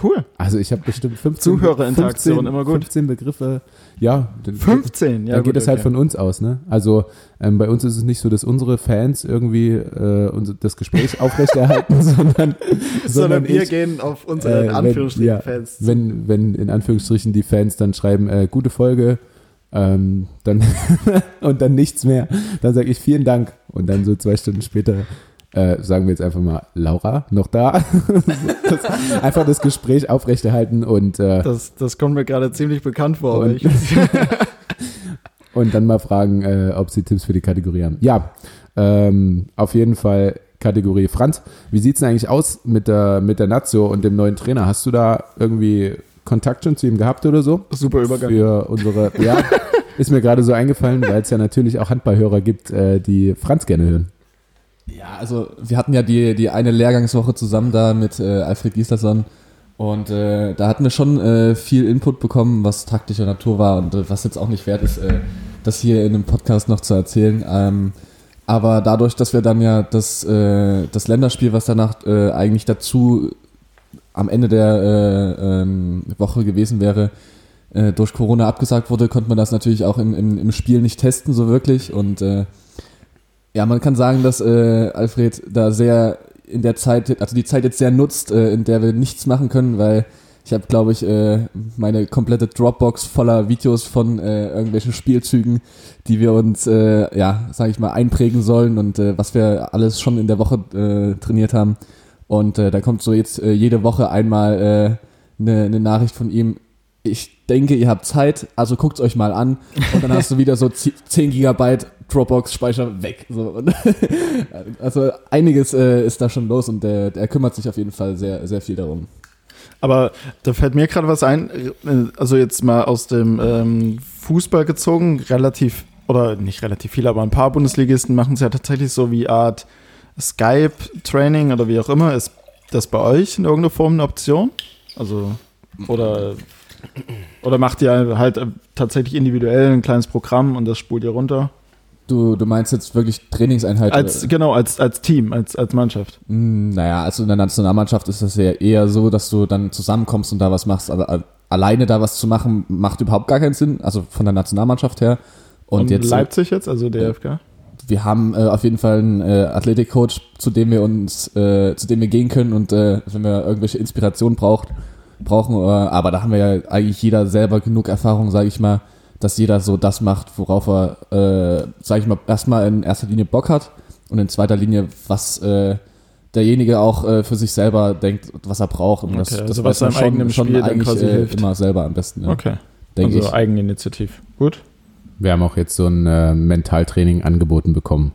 Cool. Also ich habe bestimmt 15, Zuhörerinteraktion, 15, immer gut. 15 Begriffe. Ja, dann, 15, ja. dann geht es halt okay. von uns aus. Ne? Also ähm, bei uns ist es nicht so, dass unsere Fans irgendwie äh, unser, das Gespräch aufrechterhalten, sondern, Sondern wir ich, gehen auf unsere Äh, in wenn- Anführungsstrichen ja, Fans. wenn, wenn in Anführungsstrichen die Fans dann schreiben, äh, gute Folge, ähm, dann und dann nichts mehr, dann sage ich vielen Dank und dann so zwei Stunden später äh, sagen wir jetzt einfach mal, Laura, noch da? das, einfach das Gespräch aufrechterhalten und, äh, Das, das kommt mir gerade ziemlich bekannt vor. Und- und dann mal fragen, äh, ob sie Tipps für die Kategorie haben. Ja, ähm, auf jeden Fall Kategorie. Franz, wie sieht's denn eigentlich aus mit der, mit der Nazio und dem neuen Trainer? Hast du da irgendwie Kontakt schon zu ihm gehabt oder so? super Übergang. für unsere, ja, ist mir gerade so eingefallen, weil es ja natürlich auch Handballhörer gibt, äh, die Franz gerne hören. Ja, also wir hatten ja die, die eine Lehrgangswoche zusammen da mit äh, Alfred Gislason und äh, da hatten wir schon äh, viel Input bekommen, was taktischer Natur war und äh, was jetzt auch nicht wert ist, äh, das hier in einem Podcast noch zu erzählen. Ähm, aber dadurch, dass wir dann ja das, äh, das Länderspiel, was danach eigentlich dazu am Ende der äh, ähm, Woche gewesen wäre, durch Corona abgesagt wurde, konnte man das natürlich auch im, im, im Spiel nicht testen, so wirklich. Und ja, man kann sagen, dass äh, Alfred da sehr in der Zeit, also die Zeit jetzt sehr nutzt, äh, in der wir nichts machen können, weil Ich habe, glaube ich, äh, meine komplette Dropbox voller Videos von äh, irgendwelchen Spielzügen, die wir uns, äh, ja, sage ich mal, einprägen sollen und äh, was wir alles schon in der Woche äh, trainiert haben. Und äh, da kommt so jetzt äh, jede Woche einmal eine äh, ne Nachricht von ihm. Ich denke, ihr habt Zeit, also guckt's euch mal an. Und dann hast du wieder so 10 Gigabyte Dropbox-Speicher weg. So. Also einiges äh, ist da schon los und der, der kümmert sich auf jeden Fall sehr, sehr viel darum. Aber da fällt mir gerade was ein, also jetzt mal aus dem ähm, Fußball gezogen, relativ, oder nicht relativ viele, aber ein paar Bundesligisten machen es ja tatsächlich so wie Art Skype-Training oder wie auch immer. Ist das bei euch in irgendeiner Form eine Option? Also, oder, oder macht ihr halt tatsächlich individuell ein kleines Programm und das spult ihr runter? Du, du meinst jetzt wirklich Trainingseinheiten? Als, genau, als, als Team, als, als Mannschaft. Mm, naja, also in der Nationalmannschaft ist das ja eher so, dass du dann zusammenkommst und da was machst, aber alleine da was zu machen, macht überhaupt gar keinen Sinn, also von der Nationalmannschaft her. Und, und jetzt, Leipzig jetzt, also DFK? Wir haben äh, auf jeden Fall einen äh, Athletikcoach, zu dem wir uns, äh, zu dem wir gehen können und äh, wenn wir irgendwelche Inspiration braucht, brauchen, äh, aber da haben wir ja eigentlich jeder selber genug Erfahrung, sage ich mal, dass jeder so das macht, worauf er, äh, sag ich mal, erstmal in erster Linie Bock hat und in zweiter Linie, was äh, derjenige auch äh, für sich selber denkt, was er braucht. Und das, okay, das also was seinem eigenen schon Spiel eigentlich äh, immer selber am besten. Ja. Okay. Denk also ich. Eigeninitiativ. Gut. Wir haben auch jetzt so ein äh, Mentaltraining angeboten bekommen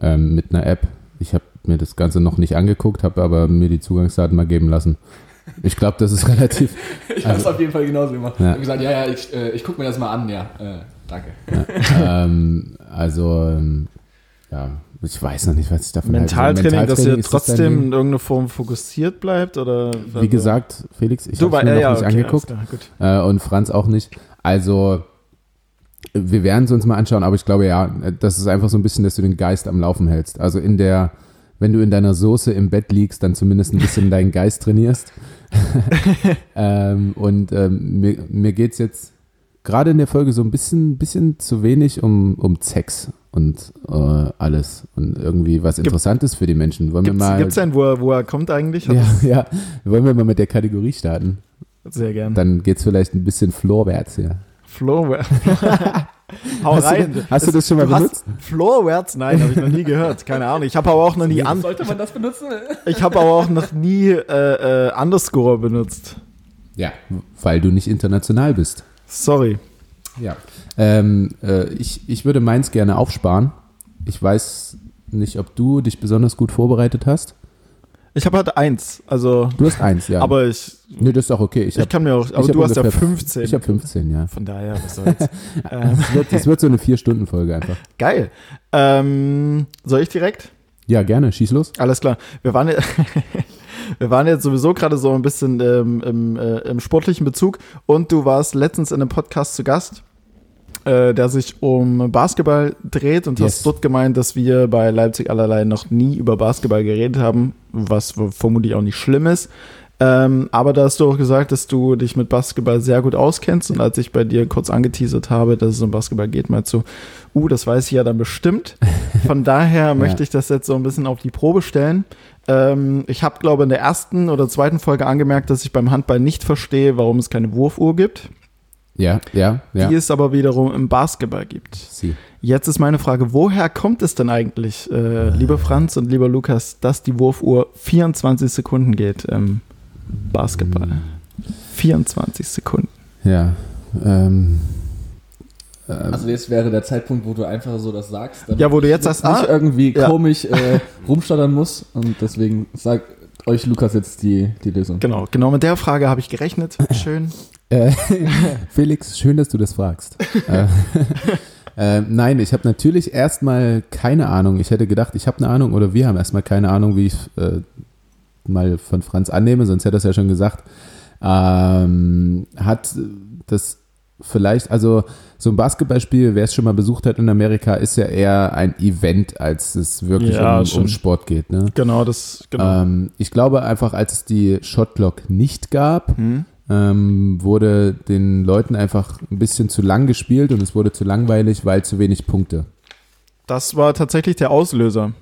ähm, mit einer App. Ich habe mir das Ganze noch nicht angeguckt, habe aber mir die Zugangsdaten mal geben lassen. Ich glaube, das ist relativ. ich habe es also, auf jeden Fall genauso gemacht. Ja. Ich habe gesagt, ja, ja, ich, äh, ich gucke mir das mal an, ja. Äh, danke. Ja, ähm, also, ähm, ja, ich weiß noch nicht, was ich davon Mentaltraining, halte. Mentaltraining, dass ihr trotzdem in irgendeiner Form fokussiert bleibt? Oder Wie gesagt, Felix, ich habe es mir noch ja, nicht okay, angeguckt. Äh, und Franz auch nicht. Also, wir werden es uns mal anschauen, aber ich glaube ja, das ist einfach so ein bisschen, dass du den Geist am Laufen hältst. Also in der, wenn du in deiner Soße im Bett liegst, dann zumindest ein bisschen deinen Geist trainierst. ähm, und ähm, mir, mir geht es jetzt gerade in der Folge so ein bisschen, bisschen zu wenig um, um Sex und äh, alles und irgendwie was Interessantes für die Menschen. Wollen gibt's, wir mal. Gibt es einen, wo er, wo er kommt eigentlich? ja, ja, wollen wir mal mit der Kategorie starten? Sehr gern. Dann geht es vielleicht ein bisschen florwärts hier. Florwärts. Hau hast rein. Du, hast du das schon mal benutzt? Floorwords? Nein, habe ich noch nie gehört. Keine Ahnung. Ich habe aber auch noch nie. An Sollte man das benutzen? ich habe aber auch noch nie äh, äh, Underscore benutzt. Ja, weil du nicht international bist. Sorry. Ja. Ähm, äh, ich, ich würde meins gerne aufsparen. Ich weiß nicht, ob du dich besonders gut vorbereitet hast. Ich habe halt eins, also. Du hast eins, ja. Aber ich. Nee, das ist auch okay. Ich, hab, ich kann mir auch. Aber du hast ja 15. Ich habe 15, ja. Von daher, was soll's. das, wird, das wird so eine Vier-Stunden-Folge einfach. Geil. Ähm, soll ich direkt? Ja, gerne. Schieß los. Alles klar. Wir waren, wir waren jetzt sowieso gerade so ein bisschen ähm, im, äh, im sportlichen Bezug und du warst letztens in einem Podcast zu Gast äh, der sich um Basketball dreht und yes. hast dort gemeint, dass wir bei Leipzig allerlei noch nie über Basketball geredet haben, was vermutlich auch nicht schlimm ist. Ähm, aber da hast du auch gesagt, dass du dich mit Basketball sehr gut auskennst. Und als ich bei dir kurz angeteasert habe, dass es um Basketball geht, meinst du, uh, das weiß ich ja dann bestimmt. Von daher möchte ich das jetzt so ein bisschen auf die Probe stellen. Ähm, ich habe, glaube in der ersten oder zweiten Folge angemerkt, dass ich beim Handball nicht verstehe, warum es keine Wurfuhr gibt. Ja, ja, ja. Die es aber wiederum im Basketball gibt. Sie. Jetzt ist meine Frage, woher kommt es denn eigentlich, äh, lieber Franz und lieber Lukas, dass die Wurfuhr 24 Sekunden geht im Basketball? Hm. 24 Sekunden. Ja. Ähm, ähm, also jetzt wäre der Zeitpunkt, wo du einfach so das sagst. Ja, wo du jetzt sagst, nicht ah, irgendwie ja. komisch äh, rumstottern muss und deswegen sag euch Lukas jetzt die, die Lösung. Genau, genau mit der Frage habe ich gerechnet. Schön. Äh, Felix, schön, dass du das fragst. äh, äh, nein, ich habe natürlich erstmal keine Ahnung. Ich hätte gedacht, ich habe eine Ahnung oder wir haben erstmal keine Ahnung, wie ich äh, mal von Franz annehme, sonst hätte er es ja schon gesagt. Ähm, hat das vielleicht, also so ein Basketballspiel, wer es schon mal besucht hat in Amerika, ist ja eher ein Event, als es wirklich ja, um, um, Sport geht. Ne? Genau, das, genau. Ähm, ich glaube einfach, als es die Shotclock nicht gab, hm ähm, wurde den Leuten einfach ein bisschen zu lang gespielt und es wurde zu langweilig, weil zu wenig Punkte. Das war tatsächlich der Auslöser.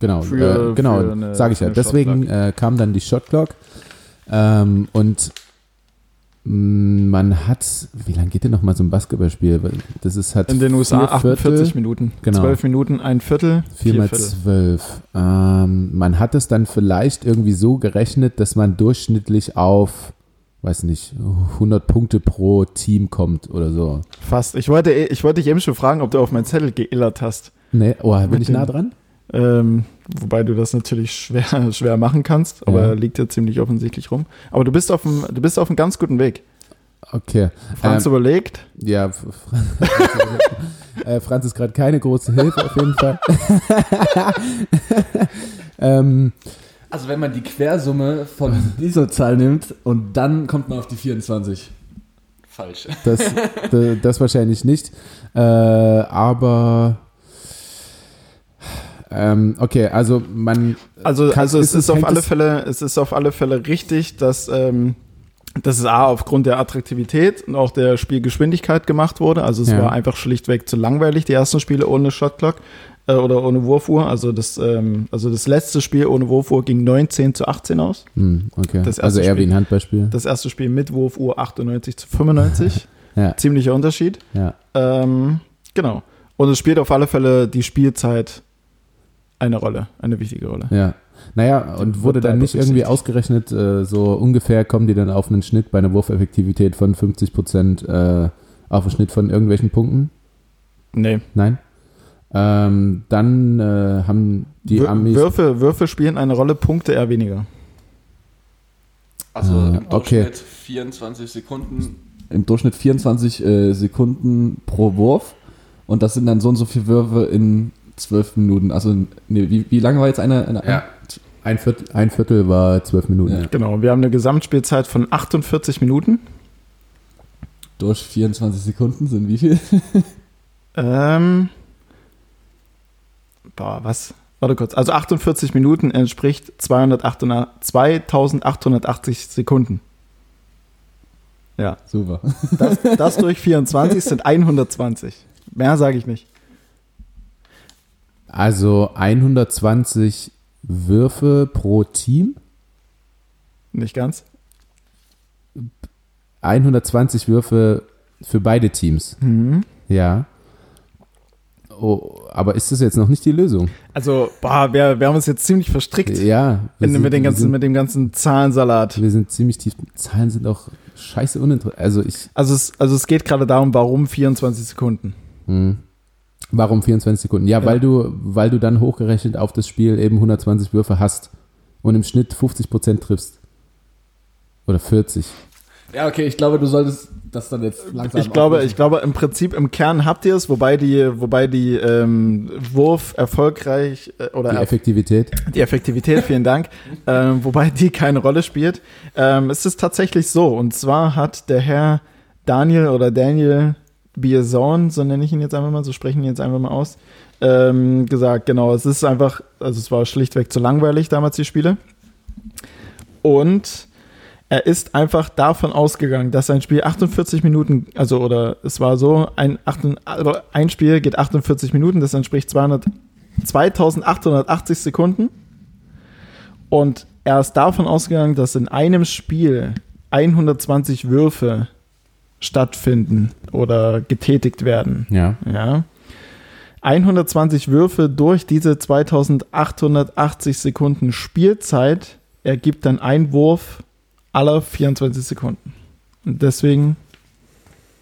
Genau, für, äh, genau, sage ich ja. Deswegen äh, kam dann die Shotclock ähm, und Mm, Man hat, wie lange geht denn noch mal so ein Basketballspiel? Das ist halt In den USA vier 48 Viertel, Minuten. Genau. 12 Minuten, ein Viertel, vier vier mal Viertel. zwölf. Ähm, man hat es dann vielleicht irgendwie so gerechnet, dass man durchschnittlich auf, weiß nicht, 100 Punkte pro Team kommt oder so. Fast. Ich wollte, ich wollte dich eben schon fragen, ob du auf mein Zettel geillert hast. Nee, oh, bin Mit ich nah dran? Ähm, wobei du das natürlich schwer, schwer machen kannst, aber Ja. liegt ja ziemlich offensichtlich rum. Aber du bist auf dem, du bist auf einem ganz guten Weg. Okay. Franz Ähm, überlegt, Ja, äh, Franz ist gerade keine große Hilfe auf jeden Fall. ähm, Also wenn man die Quersumme von dieser Zahl nimmt und dann kommt man auf die 24. Falsch. das, das wahrscheinlich nicht. Äh, aber ähm, okay, also man also, Kann- also es ist ist, es- auf hängt alle Fälle, es ist auf alle Fälle richtig, dass, ähm, dass es A aufgrund der Attraktivität und auch der Spielgeschwindigkeit gemacht wurde. Also es Ja. war einfach schlichtweg zu langweilig, die ersten Spiele ohne Shotclock äh, oder ohne Wurfuhr. Also das, ähm, also das letzte Spiel ohne Wurfuhr ging 19 zu 18 aus. hm, okay. Also eher wie Spiel. ein Handballspiel. Das erste Spiel mit Wurfuhr 98 zu 95. Ja, Ziemlicher Unterschied. ja. Ähm, genau. Und es spielt auf alle Fälle die Spielzeit eine Rolle, eine wichtige Rolle. Ja. Naja, und wurde da dann nicht irgendwie ausgerechnet, äh, so ungefähr kommen die dann auf einen Schnitt bei einer Wurfeffektivität von 50 Prozent äh, auf einen Schnitt von irgendwelchen Punkten? Nee. Nein? Ähm, dann äh, haben die Wür- Amis. Würfe, Würfe spielen eine Rolle, Punkte eher weniger. Also Ah, im okay. Durchschnitt 24 Sekunden. Im Durchschnitt 24 äh, Sekunden pro Wurf. Und das sind dann so und so viele Würfe in 12 Minuten. Also, nee, wie, wie lange war jetzt eine? eine Ja. Ein Viertel, ein Viertel war zwölf Minuten. Ja. Genau, wir haben eine Gesamtspielzeit von 48 Minuten. Durch 24 Sekunden sind wie viel? Ähm, boah, was? Warte kurz. Also 48 Minuten entspricht 288, 2880 Sekunden. Ja, Super. das, das durch 24 sind 120. Mehr sage ich nicht. Also 120 Würfe pro Team, Nicht ganz. 120 Würfe für beide Teams. Mhm. Ja. Oh, aber ist das jetzt noch nicht die Lösung? Also, boah, wir, wir haben uns jetzt ziemlich verstrickt Ja. wir in, sind- mit, den wir ganzen, sind- mit dem ganzen Zahlensalat. Wir sind ziemlich tief. Zahlen sind auch scheiße uninteressant. Also ich. Also es, also es geht gerade darum, warum 24 Sekunden. Hm. Warum 24 Sekunden? Ja, Ja. weil du, weil du dann hochgerechnet auf das Spiel eben 120 Würfe hast und im Schnitt 50 Prozent triffst. Oder 40. Ja, okay, ich glaube, du solltest das dann jetzt langsam Ich glaube, ich glaube, im Prinzip im Kern habt ihr es, wobei die, wobei die ähm, Wurf erfolgreich äh, oder Die Effektivität. die Effektivität, vielen Dank, ähm, wobei die keine Rolle spielt. Ähm, es ist tatsächlich so, und zwar hat der Herr Daniel oder Daniel Bierson, so nenne ich ihn jetzt einfach mal, so sprechen ihn jetzt einfach mal aus, ähm, gesagt, genau, es ist einfach, also es war schlichtweg zu langweilig damals die Spiele. Und er ist einfach davon ausgegangen, dass ein Spiel 48 Minuten, also oder es war so, ein, also ein Spiel geht 48 Minuten, das entspricht 200, 2880 Sekunden. Und er ist davon ausgegangen, dass in einem Spiel 120 Würfe stattfinden oder getätigt werden. Ja. Ja. 120 Würfe durch diese 2880 Sekunden Spielzeit ergibt dann ein Wurf aller 24 Sekunden. Und deswegen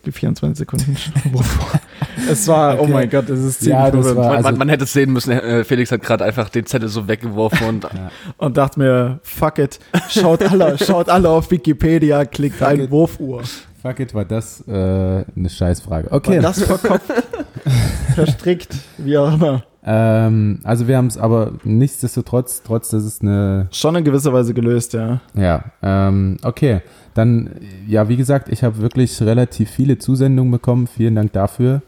die 24 Sekunden es war, oh Okay. mein Gott, es ist ziemlich Ja, das verwirrend. war- Man, also- man, man hätte es sehen müssen, äh, Felix hat gerade einfach den Zettel so weggeworfen und Und dachte mir, fuck it, schaut alle, schaut alle auf Wikipedia, klickt Fuck ein it. Wurfuhr. Fuck it, war das äh, eine Scheißfrage. War Okay. das verkopft, verstrickt, wie auch immer. Ähm, also wir haben es aber nichtsdestotrotz, trotz dass es eine Schon in gewisser Weise gelöst, ja. Ja, ähm, okay. Dann, ja, wie gesagt, ich habe wirklich relativ viele Zusendungen bekommen. Vielen Dank dafür.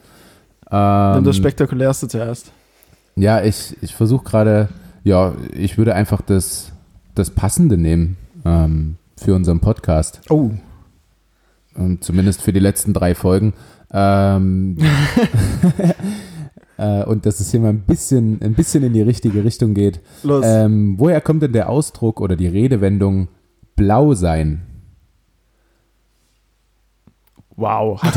Dann Ähm, das Spektakulärste zuerst. ja, ich, ich versuche gerade, ja, ich würde einfach das, das Passende nehmen ähm, für unseren Podcast. Oh. Ähm, zumindest für die letzten drei Folgen. Ähm, äh, und dass es hier mal ein bisschen, ein bisschen in die richtige Richtung geht. Los. Ähm, woher kommt denn der Ausdruck oder die Redewendung blau sein? Wow.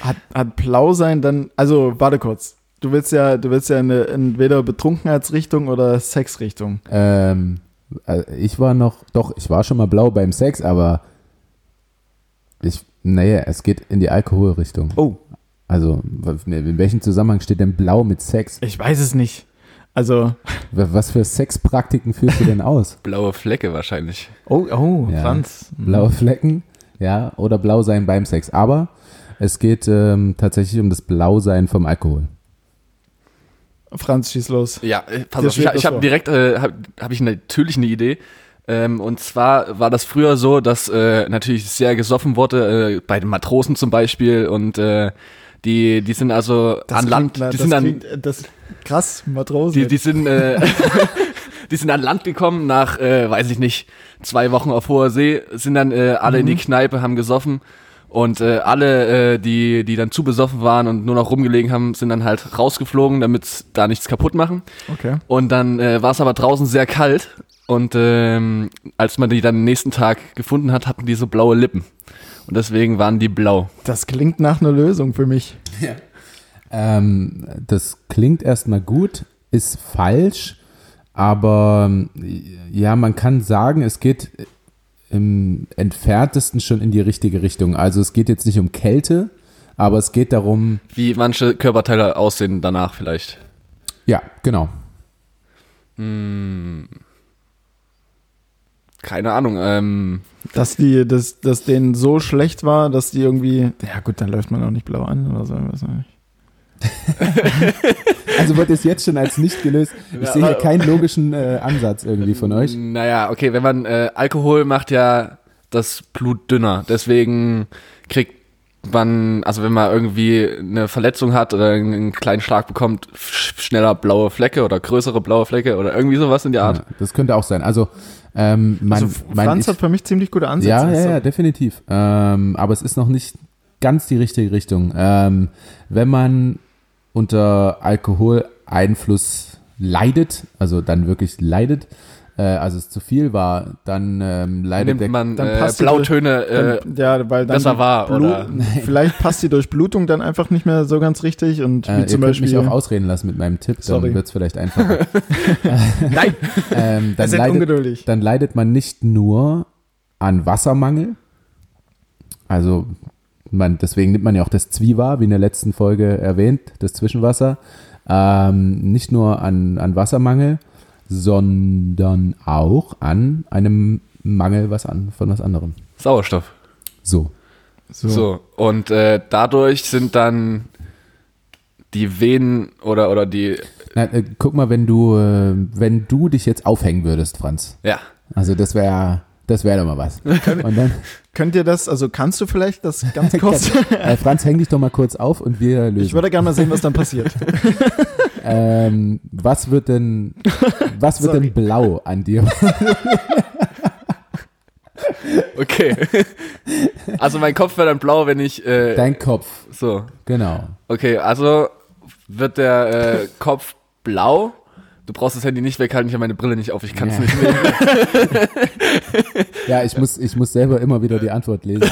Hat, hat, blau sein dann, also warte kurz. Du willst ja, du willst ja eine, entweder Betrunkenheitsrichtung oder Sexrichtung. Ähm, äh, ich war noch, doch, ich war schon mal blau beim Sex, aber ich, naja, es geht in die Alkoholrichtung. Oh. Also, in welchem Zusammenhang steht denn blau mit Sex? Ich weiß es nicht. Also. Was für Sexpraktiken führst du denn aus? Blaue Flecke wahrscheinlich. Oh, oh, Ja. Franz. Blaue Flecken, ja, oder blau sein beim Sex. Aber es geht ähm, tatsächlich um das Blausein vom Alkohol. Franz, schieß los. Ja, äh, pass Dir auf, ich, ich habe direkt, äh, habe hab ich natürlich eine Idee. Ähm, und zwar war das früher so, dass äh, natürlich sehr gesoffen wurde, äh, bei den Matrosen zum Beispiel. Und äh, die, die sind also an Land, klingt- die das sind an, klingt- das, krass, Matrosen. die, die sind, äh, die sind an Land gekommen nach, äh, weiß ich nicht, zwei Wochen auf hoher See, sind dann äh, alle in die Kneipe, haben gesoffen und äh, alle, äh, die, die dann zu besoffen waren und nur noch rumgelegen haben, sind dann halt rausgeflogen, damit da nichts kaputt machen. okay. Und dann äh, war es aber draußen sehr kalt und ähm, als man die dann den nächsten Tag gefunden hat, hatten die so blaue Lippen. Und deswegen waren die blau. Das klingt nach einer Lösung für mich. Ähm, das klingt erstmal gut, ist falsch, aber ähm, ja, man kann sagen, es geht im entferntesten schon in die richtige Richtung. Also es geht jetzt nicht um Kälte, aber es geht darum, Wie manche Körperteile aussehen danach vielleicht. ja, genau. Keine Ahnung. Ähm, Dass die, dass, dass denen so schlecht war, dass die irgendwie, ja gut, dann läuft man auch nicht blau an oder so. weiß nicht. Also wird es jetzt schon als nicht gelöst. Ich Ja, sehe hier keinen logischen äh, Ansatz irgendwie von euch. Naja, okay, wenn man äh, Alkohol macht ja das Blut dünner. Deswegen kriegt man, also wenn man irgendwie eine Verletzung hat oder einen, einen kleinen Schlag bekommt, sch- schneller blaue Flecke oder größere blaue Flecke oder irgendwie sowas in der Art. Ja, das könnte auch sein. Also, ähm, mein, Also Franz hat für mich ziemlich gute Ansätze. Ja, ja, Also, ja, definitiv. Ähm, aber es ist noch nicht ganz die richtige Richtung. Ähm, wenn man unter Alkoholeinfluss leidet, also dann wirklich leidet, äh, also es zu viel war, dann ähm, leidet Nimmt der man dann äh, passt die- Blautöne, äh, Dann, ja, weil dann besser war, Blut- oder? Vielleicht passt die Durchblutung dann einfach nicht mehr so ganz richtig und äh, wie ihr zum könnt Beispiel. mich auch ausreden lassen mit meinem Tipp, Sorry. dann wird es vielleicht einfacher. Nein, ähm, dann, leidet, ungeduldig. dann leidet man nicht nur an Wassermangel, also man, deswegen nimmt man ja auch das Zwiewa, wie in der letzten Folge erwähnt, das Zwischenwasser, ähm, nicht nur an, an Wassermangel, sondern auch an einem Mangel was an, von was anderem. Sauerstoff. So. So. Und äh, dadurch sind dann die Venen oder, oder die, Na, äh, guck mal, wenn du, äh, wenn du dich jetzt aufhängen würdest, Franz. ja, Also das wäre, das wäre doch mal was. Und dann, Könnt ihr das, also kannst du vielleicht das ganz kurz? äh, Franz, häng dich doch mal kurz auf und wir lösen. ich würde gerne mal sehen, was dann passiert. Ähm, was wird denn, was wird Sorry. denn blau an dir? okay. also mein Kopf wird dann blau, wenn ich, äh, Dein Kopf, so. genau. Okay, also wird der äh, Kopf blau. Du brauchst das Handy nicht weghalten, ich habe meine Brille nicht auf, ich kann es Ja. nicht nehmen. Ja, ich muss, ich muss selber immer wieder die Antwort lesen.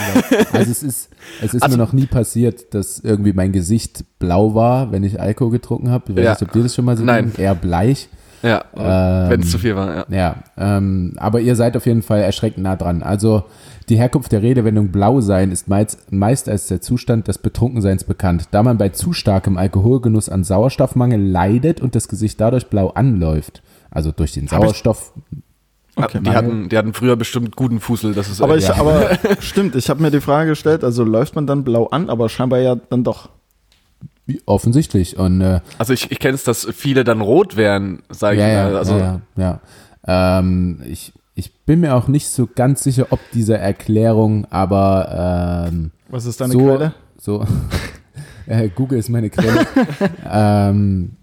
Also es ist, es ist Also- mir noch nie passiert, dass irgendwie mein Gesicht blau war, wenn ich Alkohol getrunken habe. Ich weiß Ja. nicht, ob dir das schon mal so Nein. Eher bleich. Ja, Ähm, wenn es zu viel war, ja. Ja, ähm, aber ihr seid auf jeden Fall erschreckend nah dran. Also die Herkunft der Redewendung blau sein ist meist, meist als der Zustand des Betrunkenseins bekannt, da man bei zu starkem Alkoholgenuss an Sauerstoffmangel leidet und das Gesicht dadurch blau anläuft. Also durch den Sauerstoff. Okay. Die hatten, die hatten früher bestimmt guten Fußel, das ist Aber ich, Ja. aber stimmt, ich habe mir die Frage gestellt, also läuft man dann blau an, aber scheinbar ja dann doch. Offensichtlich. Und äh, Also ich, ich kenne es, dass viele dann rot wären, sage ja, ich mal. Also ja, ja, ja. Ähm, ich, ich bin mir auch nicht so ganz sicher, ob dieser Erklärung, aber ähm, Was ist deine so, Quelle? So, äh, Google ist meine Quelle. ähm,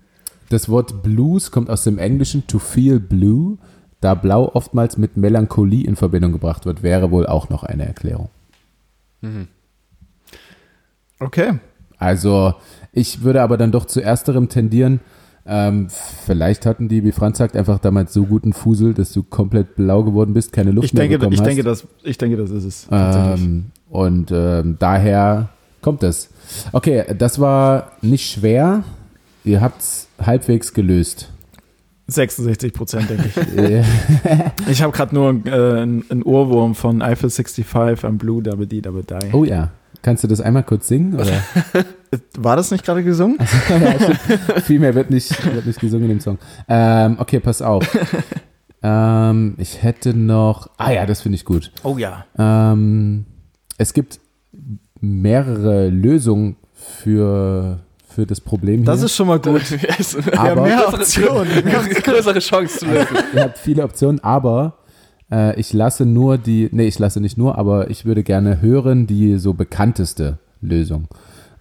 das Wort Blues kommt aus dem Englischen to feel blue, da Blau oftmals mit Melancholie in Verbindung gebracht wird, wäre wohl auch noch eine Erklärung. Okay. Also ich würde aber dann doch zu ersterem tendieren. Ähm, vielleicht hatten die, wie Franz sagt, einfach damals so guten Fusel, dass du komplett blau geworden bist, keine Luft Ich mehr denke, bekommen ich hast. denke, das, ich denke, das ist es. Ähm, Und ähm, daher kommt es. Okay, das war nicht schwer. Ihr habt es halbwegs gelöst. 66 Prozent, denke ich. Ich habe gerade nur äh, einen einen Ohrwurm von Eiffel 65 am Blue Double D Double Die. oh ja. Kannst du das einmal kurz singen? Oder? War das nicht gerade gesungen? ja. Viel mehr wird nicht, wird nicht gesungen in dem Song. Ähm, okay, pass auf. ähm, ich hätte noch. Ah ja, das finde ich gut. Oh ja. Ähm, es gibt mehrere Lösungen für, für das Problem hier. Das ist schon mal gut. Aber- mehr Optionen. größere Chance zu lösen. Ihr habt viele Optionen, aber äh, ich lasse nur die, nee, ich lasse nicht nur, aber ich würde gerne hören die so bekannteste Lösung.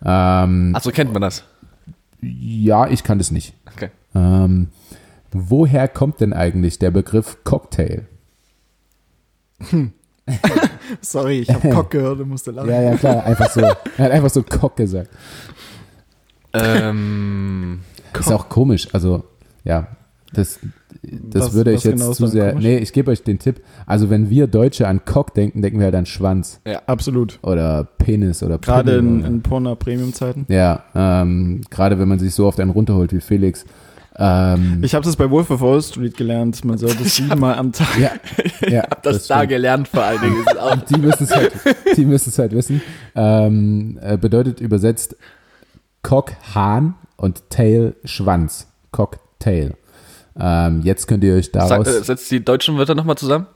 Ähm, Achso, kennt man das? ja, ich kann das nicht. Okay. Ähm, woher kommt denn eigentlich der Begriff Cocktail? Sorry, ich habe Cock gehört und musste lachen. Ja, ja, klar, einfach so. Er hat einfach so Cock gesagt. ähm, Ist auch komisch, also, ja, das, das Was- würde ich jetzt genau zu sehr, komisch? nee, ich gebe euch den Tipp. Also, wenn wir Deutsche an Cock denken, denken wir halt an Schwanz Absolut. oder Penis oder Gerade Pimmel in, oder- in Porno-Premium-Zeiten. Ja, ähm, gerade wenn man sich so oft einen runterholt wie Felix. Ähm, Ich habe das bei Wolf of Wall Street gelernt. Man sollte siebenmal am Tag. ja, ja, hab das, da stimmt. gelernt vor allen Dingen. Die müssen es halt, die müssen es halt wissen. Ähm, äh, bedeutet übersetzt Cock, Hahn und Tail, Schwanz. Cocktail. Ähm, jetzt könnt ihr euch Sag, daraus äh, setzt die deutschen Wörter nochmal zusammen.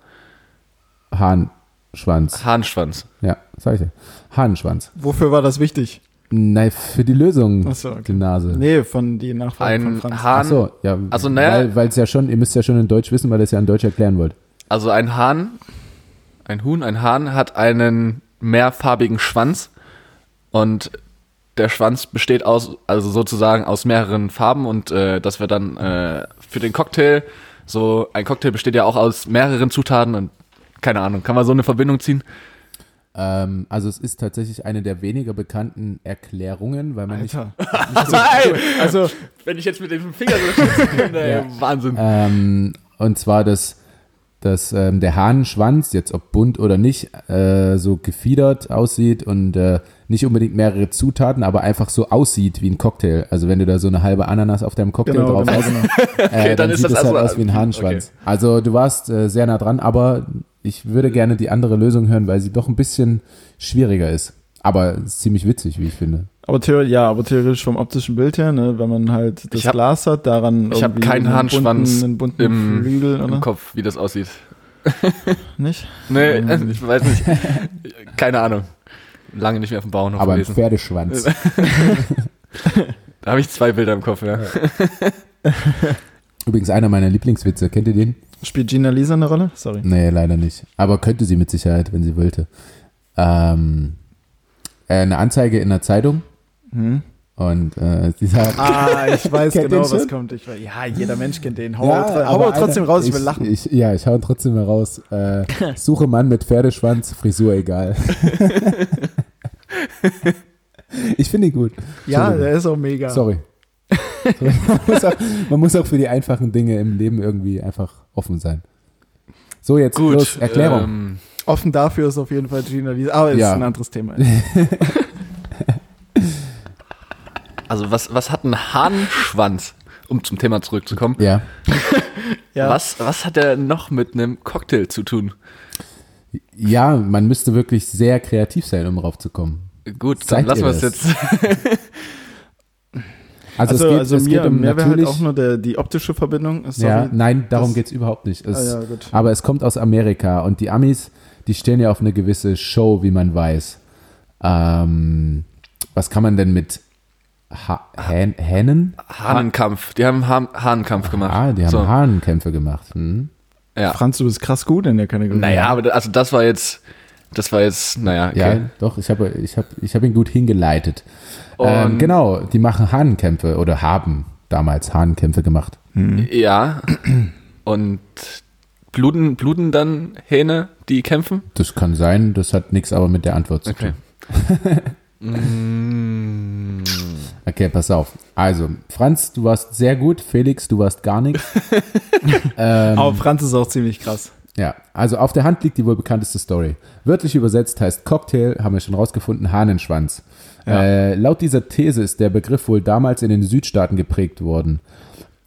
Hahn, Schwanz. Hahnschwanz. Ja, sag ich dir. Hahnschwanz. Wofür war das wichtig? Nein, für die Lösung, Ach so, okay. die Nase. Nee, von die Nachfrage Ein von Franz. Hahn, Ach so, ja. Also, naja- Weil weil es ja schon, ihr müsst ja schon in Deutsch wissen, weil ihr es ja in Deutsch erklären wollt. also ein Hahn, ein Huhn, ein Hahn hat einen mehrfarbigen Schwanz und der Schwanz besteht aus, also sozusagen aus mehreren Farben und äh, das wird dann äh, für den Cocktail, so ein Cocktail besteht ja auch aus mehreren Zutaten und keine Ahnung, kann man so eine Verbindung ziehen? Ähm, also es ist tatsächlich eine der weniger bekannten Erklärungen, weil man nicht Alter. Also, Also, wenn ich jetzt mit dem Finger so schützen könnte, Ja. Wahnsinn. Ähm, und zwar, dass, dass ähm, der Hahnenschwanz, jetzt ob bunt oder nicht, äh, so gefiedert aussieht und äh, nicht unbedingt mehrere Zutaten, aber einfach so aussieht wie ein Cocktail. Also wenn du da so eine halbe Ananas auf deinem Cocktail genau, drauf genau, hast, genau. äh, dann, dann ist sieht das halt also- aus wie ein Hahnenschwanz. Also du warst äh, sehr nah dran, aber ich würde gerne die andere Lösung hören, weil sie doch ein bisschen schwieriger ist. Aber ist ziemlich witzig, wie ich finde. Aber theoretisch, ja, aber theoretisch vom optischen Bild her, ne, wenn man halt das hab- Glas hat, daran ich hab irgendwie keinen einen Hahnschwanz bunten, einen bunten im- Flügel, Im? Kopf, wie das aussieht. Nicht? Nee, Ähm. ich weiß nicht. Keine Ahnung. Lange nicht mehr auf dem Bauernhof Aber ein gewesen. Pferdeschwanz. Da habe ich zwei Bilder im Kopf, ja. Übrigens einer meiner Lieblingswitze. Kennt ihr den? Spielt Gina Lisa eine Rolle? Sorry. Nee, leider nicht. Aber könnte sie mit Sicherheit, wenn sie wollte. Ähm, äh, eine Anzeige in der Zeitung Hm? und äh, sie sagt, Ah, ich weiß genau, was schon? kommt. Ich weiß, ja, jeder Mensch kennt den. Hau, Ja, hau aber aber trotzdem raus, ich will lachen. Ich, ja, ich hau trotzdem mal raus. Äh, suche Mann mit Pferdeschwanz, Frisur egal. ich finde ihn gut. ja, der ist auch mega. Sorry. Sorry. man, muss auch, man muss auch für die einfachen Dinge im Leben irgendwie einfach offen sein. So, jetzt Gut. los, Erklärung. Ähm, Offen dafür ist auf jeden Fall Gina Lisa, aber ist Ja. ein anderes Thema. Also was, was hat ein Hahnschwanz, um zum Thema zurückzukommen? ja. Ja. Was, was hat der noch mit einem Cocktail zu tun? ja, man müsste wirklich sehr kreativ sein, um raufzukommen. Gut, Seid dann lassen wir es jetzt. Also, Also, es geht, also es mir, geht um mir wäre halt natürlich. auch nur der, die optische Verbindung. Sorry. ja, nein, darum das- geht's überhaupt nicht. Es, Ah, ja, gut. Aber es kommt aus Amerika und die Amis, die stehen ja auf eine gewisse Show, wie man weiß. Ähm, was kann man denn mit ha Hähnen? Hahnenkampf. Die haben Hahn Hahnenkampf gemacht. Ah, die haben so. Hahnenkämpfe gemacht. Hm? Ja. Franz, du bist krass gut in der Kategorie. Naja, aber also das war jetzt, das war jetzt, naja, okay. Ja, doch, ich habe ich hab, ich hab ihn gut hingeleitet. Ähm, genau, die machen Hahnenkämpfe oder haben damals Hahnenkämpfe gemacht. Ja. Und bluten, bluten dann Hähne, die kämpfen? Das kann sein, das hat nichts aber mit der Antwort zu Okay. tun. Mm. Okay, pass auf. Also, Franz, du warst sehr gut. Felix, du warst gar nichts. ähm, Aber Franz ist auch ziemlich krass. Ja, also auf der Hand liegt die wohl bekannteste Story. Wörtlich übersetzt heißt Cocktail, haben wir schon rausgefunden, Hahnenschwanz. Ja. Äh, laut dieser These ist der Begriff wohl damals in den Südstaaten geprägt worden.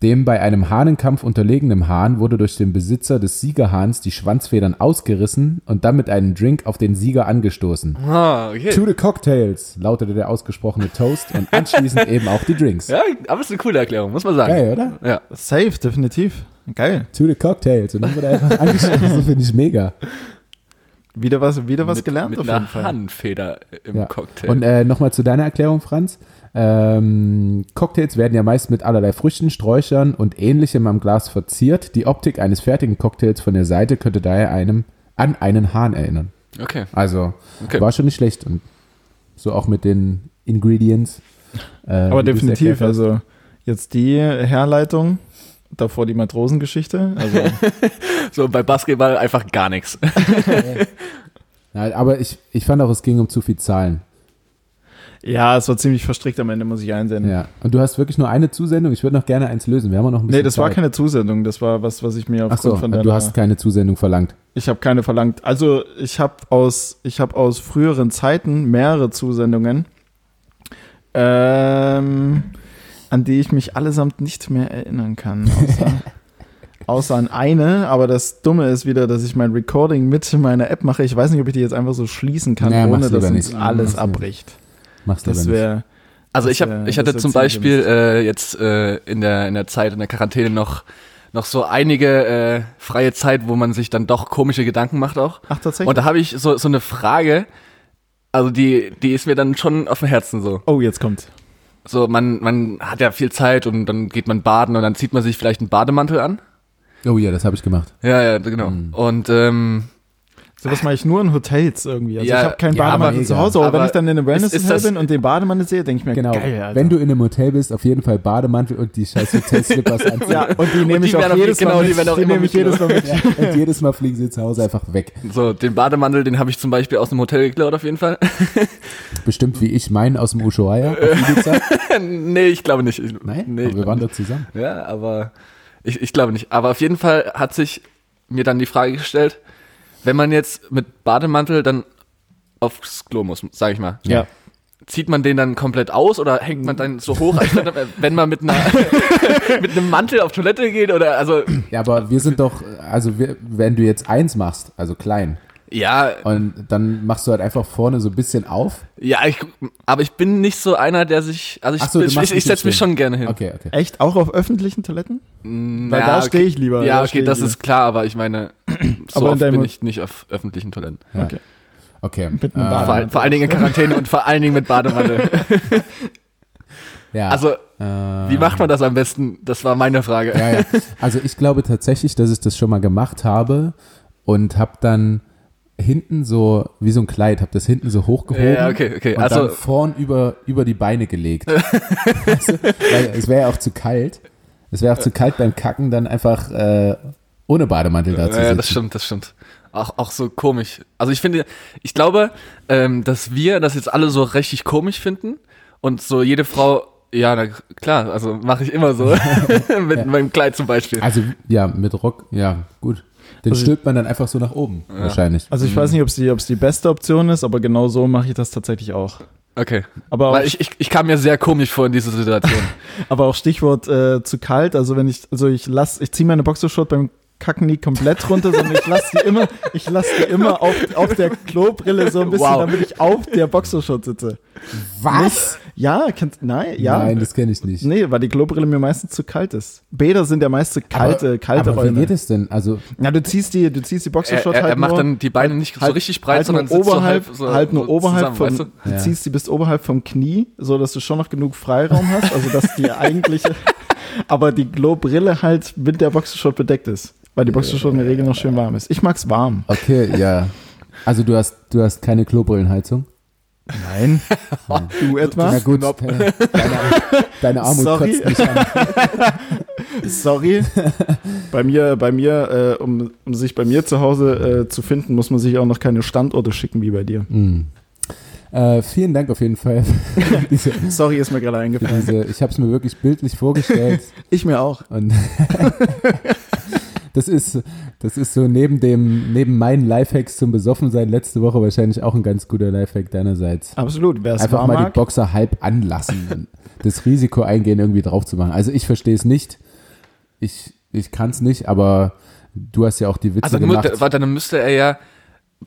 Dem bei einem Hahnenkampf unterlegenen Hahn wurde durch den Besitzer des Siegerhahns die Schwanzfedern ausgerissen und dann mit einem Drink auf den Sieger angestoßen. Ah, okay. To the Cocktails lautete der ausgesprochene Toast und anschließend eben auch die Drinks. Ja, aber es ist eine coole Erklärung, muss man sagen. Geil, oder? Ja. Safe, definitiv. Geil. To the Cocktails. Und dann wurde er einfach angestoßen, finde ich mega. Wieder was, wieder was mit, gelernt mit auf jeden Fall. Handfeder im Ja. Cocktail. Und äh, nochmal zu deiner Erklärung, Franz. Ähm, Cocktails werden ja meist mit allerlei Früchten, Sträuchern und ähnlichem am Glas verziert. Die Optik eines fertigen Cocktails von der Seite könnte daher einem an einen Hahn erinnern. okay. Also Okay. war schon nicht schlecht und so auch mit den Ingredients. Äh, Aber definitiv, also jetzt die Herleitung, davor die Matrosengeschichte. Also So bei Basketball einfach gar nichts. Ja, aber ich, ich fand auch, es ging um zu viel Zahlen. ja, es war ziemlich verstrickt am Ende, muss ich einsenden. Ja. Und du hast wirklich nur eine Zusendung. Ich würde noch gerne eins lösen. Wir haben noch ein bisschen Nee, das war Zeit. keine Zusendung, das war was, was ich mir Ach aufgrund so, von du deiner, hast keine Zusendung verlangt. Ich habe keine verlangt. Also ich habe aus, ich habe aus früheren Zeiten mehrere Zusendungen, ähm, an die ich mich allesamt nicht mehr erinnern kann. Außer, außer an eine, aber das Dumme ist wieder, dass ich mein Recording mit meiner App mache. Ich weiß nicht, ob ich die jetzt einfach so schließen kann, Nee, ohne dass uns nicht. alles abbricht. Machst du Das nicht. wäre Also ich, hab, wär- ich hatte zum Beispiel äh, jetzt äh, in, der, in der Zeit, in der Quarantäne noch, noch so einige äh, freie Zeit, wo man sich dann doch komische Gedanken macht auch. Ach, tatsächlich. Und da habe ich so, so eine Frage, also die, die ist mir dann schon auf dem Herzen so. oh, jetzt kommt. So, man, man hat ja viel Zeit und dann geht man baden und dann zieht man sich vielleicht einen Bademantel an. Oh ja, das habe ich gemacht. Ja, ja, genau. Mhm. Und ähm, Sowas mache ich nur in Hotels irgendwie. Also Ja, ich habe keinen ja, Bademantel aber zu. Hause, aber, wenn Aber ich dann in einem Wellness-Hotel bin und den Bademantel sehe, denke ich mir, Genau. geil, Alter. Wenn du in einem Hotel bist, auf jeden Fall Bademantel und die scheiß Hotel-Slippers anziehen. ja, und die nehme ich auch jedes genau, Mal die mit. werden auch Die immer nehme ich jedes Mal mit. Ja, und jedes Mal fliegen sie zu Hause einfach weg. so, den Bademantel, den habe ich zum Beispiel aus dem Hotel geklaut auf jeden Fall. Bestimmt wie ich meinen aus dem Ushuaia nee, ich glaube nicht. Ich, Nein, nee, aber wir waren dort zusammen. Ja, aber ich, ich glaube nicht. Aber auf jeden Fall hat sich mir dann die Frage gestellt, wenn man jetzt mit Bademantel dann aufs Klo muss, sage ich mal. Ja. Zieht man den dann komplett aus oder hängt man dann so hoch, als wenn man mit, einer, mit einem Mantel auf Toilette geht? Oder also Ja, aber wir sind doch, also wir, wenn du jetzt eins machst, also klein, ja, und dann machst du halt einfach vorne so ein bisschen auf. ja, ich, aber ich bin nicht so einer, der sich, also ich, so, ich, ich, nicht setze mich schon gerne hin. Okay, okay. Echt? Auch auf öffentlichen Toiletten? Mm, Weil da stehe ich lieber. Ja, da okay, ich das lieber. ist klar, aber ich meine, so Aber oft bin ich nicht auf öffentlichen Toiletten. Ja. Okay. Okay. Mit einem äh, Vor, vor allen Dingen in Quarantäne und vor allen Dingen mit Bademantel. ja, Also, äh, wie macht man das am besten? Das war meine Frage. Ja, ja. Also ich glaube tatsächlich, dass ich das schon mal gemacht habe und habe dann hinten so, wie so ein Kleid, habe das hinten so hochgehoben Ja, okay, okay. und Also- dann vorn über, über die Beine gelegt. weißt du? Weil es wäre ja auch zu kalt. Es wäre auch zu kalt beim Kacken, dann einfach äh, ohne Bademantel da zu Ja, das stimmt, das stimmt. Auch, auch so komisch. Also ich finde, ich glaube, ähm, dass wir das jetzt alle so richtig komisch finden und so jede Frau, ja, na klar, also mache ich immer so. mit meinem Kleid zum Beispiel. Also ja, mit Rock, ja, gut. Den Also- stülpt man dann einfach so nach oben, wahrscheinlich. Also ich weiß nicht, ob es die, ob's die beste Option ist, aber genau so mache ich das tatsächlich auch. Okay. Aber auch, Weil ich, ich, ich kam mir sehr komisch vor in dieser Situation. aber auch Stichwort äh, zu kalt. Also wenn ich, also ich lass, ich ziehe meine Boxershort beim Kacken nie komplett runter, sondern ich lasse die immer, ich lasse die immer auf, auf der Klobrille so ein bisschen, Wow. damit ich auf der Boxershort sitze. Was? Ja, kennt, nein, ja. Nein, das kenne ich nicht. Nee, weil die Klobrille mir meistens zu kalt ist. Bäder sind ja meist zu kalte, aber, kalte aber wie Räume. geht es denn? Also Na, du ziehst die, du ziehst die er, Boxershort er, er halt macht nur, dann die Beine nicht so halt- richtig breit, halt sondern oberhalb, so halb, so, halt nur so oberhalb zusammen, vom, weißt du? du Ja. ziehst die bis oberhalb vom Knie, so dass du schon noch genug Freiraum hast, also dass die eigentliche, aber die Klobrille halt mit der Boxershort bedeckt ist, weil die Boxershort in der Regel noch schön warm ist. Ich mag's warm. Okay, ja. Also du hast, du hast keine Klobrillenheizung? Nein. du etwa? Na gut, deine, deine Armut Sorry. kotzt mich an. Sorry. bei mir, bei mir, äh, um, um sich bei mir zu Hause äh, zu finden, muss man sich auch noch keine Standorte schicken wie bei dir. Hm. Äh, vielen Dank auf jeden Fall. diese, Sorry, ist mir gerade eingefallen. diese, ich habe es mir wirklich bildlich vorgestellt. Ich mir auch. Und Das ist, das ist so neben dem, neben meinen Lifehacks zum Besoffensein letzte Woche wahrscheinlich auch ein ganz guter Lifehack deinerseits. Absolut. Wer es Einfach mal die mag, Boxer halb anlassen, das Risiko eingehen, irgendwie drauf zu machen. Also ich verstehe es nicht. Ich, ich kann es nicht, aber du hast ja auch die Witze Also gemacht. mu- warte, dann müsste er ja,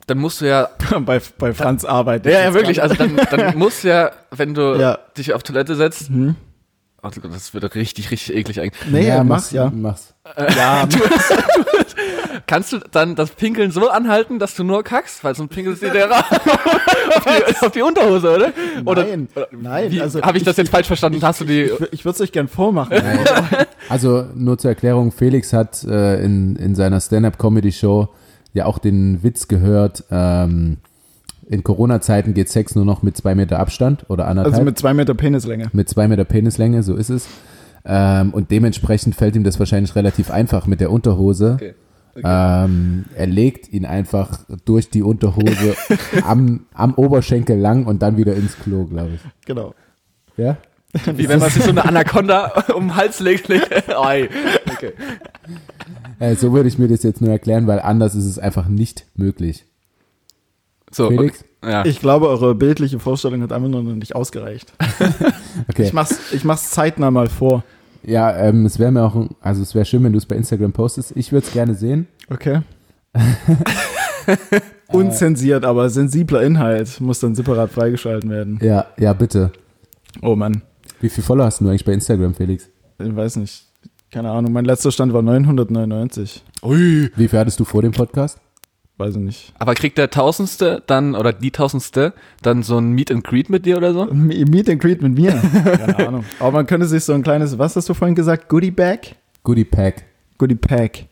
dann musst du ja, bei, bei Franz arbeitet. ja, ja wirklich, also dann, dann musst du ja, wenn du Ja. dich auf Toilette setzt, Mhm. Oh, das wird richtig, richtig eklig eigentlich. Nee, ja, mach, mach's, ja. Mach's. Ja, Kannst du dann das Pinkeln so anhalten, dass du nur kackst, weil sonst pinkelst du dir auf, die, auf die Unterhose, oder? Oder nein, nein. wie, also habe ich das jetzt falsch verstanden? Hast du die? Ich, ich würde es euch gern vormachen. Also nur zur Erklärung, Felix hat äh, in, in seiner Stand-Up-Comedy-Show ja auch den Witz gehört, ähm, in Corona-Zeiten geht Sex nur noch mit zwei Meter Abstand oder anderthalb. Also mit zwei Meter Penislänge. mit zwei Meter Penislänge, so ist es. Ähm, und dementsprechend fällt ihm das wahrscheinlich relativ einfach mit der Unterhose. Okay. Ähm, er legt ihn einfach durch die Unterhose am, am Oberschenkel lang und dann wieder ins Klo, glaube ich. Genau. Ja? Wie wenn man sich so eine Anaconda um den Hals legt. Oi. Okay. Äh, so würde ich mir das jetzt nur erklären, weil anders ist es einfach nicht möglich. So, Felix? Okay. Ja. Ich glaube, eure bildliche Vorstellung hat einfach noch nicht ausgereicht. Okay. Ich mach's, ich mach's zeitnah mal vor. Ja, ähm, es wäre mir auch, also es wäre schön, wenn du es bei Instagram postest. Ich würde es gerne sehen. Okay. Unzensiert, aber sensibler Inhalt muss dann separat freigeschalten werden. Ja, ja, bitte. Oh Mann, Wie viele Follower hast du eigentlich bei Instagram, Felix? ich weiß nicht. Keine Ahnung, mein letzter Stand war 999. Ui. Wie viel hattest du vor dem Podcast? Weiß ich nicht. Aber kriegt der Tausendste dann, oder die Tausendste, dann so ein Meet and Greet mit dir oder so? Meet and Greet mit mir. Keine Ahnung. Aber man könnte sich so ein kleines, was hast du vorhin gesagt? Goodie Bag? Goodie Pack. Goodie Pack.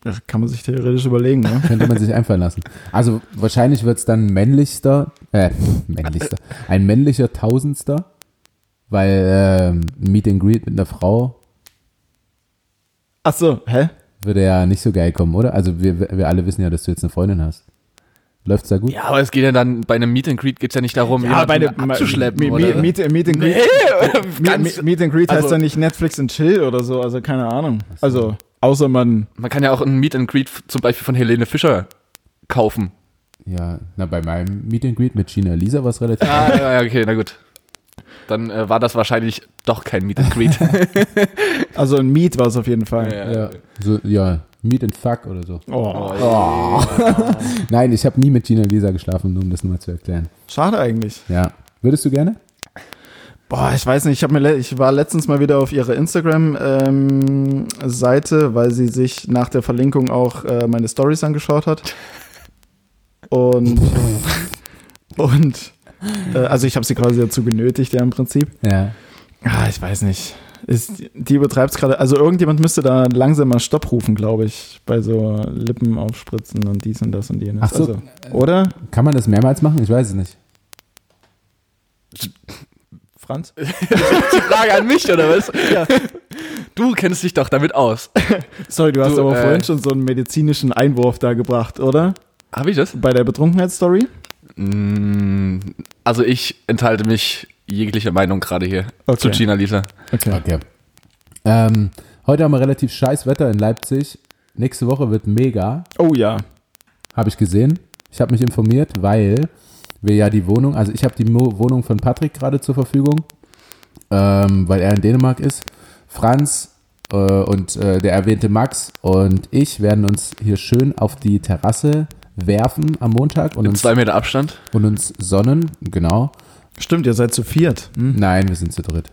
Das kann man sich theoretisch überlegen, ne? Könnte man sich einfallen lassen. Also wahrscheinlich wird es dann ein männlichster, äh, männlichster, ein männlicher Tausendster, weil ähm, Meet and Greet mit einer Frau Ach so, hä? Würde ja nicht so geil kommen, oder? Also wir, wir alle wissen ja, dass du jetzt eine Freundin hast. Läuft's da gut? Ja, aber es geht ja dann, bei einem Meet and Greet geht's ja nicht darum, jemanden abzuschleppen, Meet, oder? Meet, Meet, and Greet. Nee, Meet, Meet, and Greet heißt also- ja nicht Netflix and Chill oder so, also keine Ahnung. Also, außer man. man kann ja auch ein Meet and Greet zum Beispiel von Helene Fischer kaufen. Ja, na bei meinem Meet and Greet mit Gina Lisa war es relativ. Ah, ja, ja, okay, na gut. Dann äh, war das wahrscheinlich doch kein Meet and Greet. Also ein Meet war es auf jeden Fall. ja, so, ja, Meet and Fuck oder so. Oh, Nein, ich habe nie mit Gina Lisa geschlafen, nur um das nur mal zu erklären. schade eigentlich. Ja. Würdest du gerne? Boah, ich weiß nicht, ich, hab mir ich war letztens mal wieder auf ihrer Instagram-Seite, weil sie sich nach der Verlinkung auch äh, meine Stories angeschaut hat. Und, und also ich habe sie quasi dazu genötigt, ja im Prinzip. Ja. Ah, ich weiß nicht. Ist, die übertreibt es gerade. Also irgendjemand müsste da langsam mal Stopp rufen, glaube ich, bei so Lippen aufspritzen und dies und das und jenes. Ach so. Also, oder? Kann man das mehrmals machen? Ich weiß es nicht. Franz? Die Frage an mich, oder was? Ja. Du kennst dich doch damit aus. Sorry, du hast Du, aber äh, vorhin schon so einen medizinischen Einwurf da gebracht, oder? Habe ich das? Bei der Betrunkenheitsstory? Mm, Also ich enthalte mich jeglicher Meinung gerade hier Okay. zu Gina Lisa. Okay. Okay. Ähm, heute haben wir relativ scheiß Wetter in Leipzig. Nächste Woche wird mega. Oh ja. Habe ich gesehen. Ich habe mich informiert, weil wir ja die Wohnung, also ich habe die Mo Wohnung von Patrick gerade zur Verfügung, ähm, weil er in Dänemark ist. Franz äh, und äh, der erwähnte Max und ich werden uns hier schön auf die Terrasse werfen am Montag und Mit uns, zwei Meter Abstand. und uns sonnen, genau. Stimmt, ihr seid zu viert. Hm? Nein, wir sind zu dritt.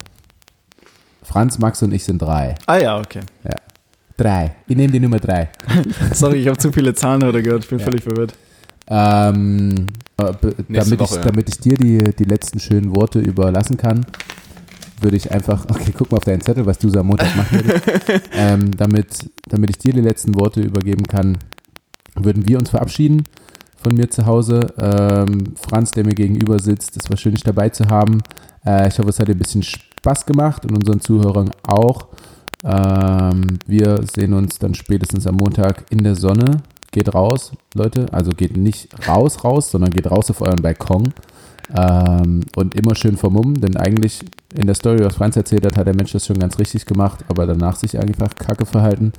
Franz, Max und ich sind drei. Ah ja, okay. Ja. Drei. Ich nehme die Nummer drei. Sorry, ich habe zu viele Zahlen heute gehört. Ich bin völlig verwirrt. Ähm, äh, damit, Woche, ich, ja. damit ich dir die, die letzten schönen Worte überlassen kann, würde ich einfach, okay, guck mal auf deinen Zettel, was du so am Montag machen würdest. ähm, damit, damit ich dir die letzten Worte übergeben kann, würden wir uns verabschieden von mir zu Hause. Ähm, Franz, der mir gegenüber sitzt, es war schön, dich dabei zu haben. Äh, ich hoffe, es hat dir ein bisschen Spaß gemacht und unseren Zuhörern auch. Ähm, wir sehen uns dann spätestens am Montag in der Sonne. Geht raus, Leute. Also geht nicht raus, raus, sondern geht raus auf euren Balkon. Ähm, und immer schön vermummen, denn eigentlich in der Story, was Franz erzählt hat, hat der Mensch das schon ganz richtig gemacht, aber danach sich einfach kacke verhalten.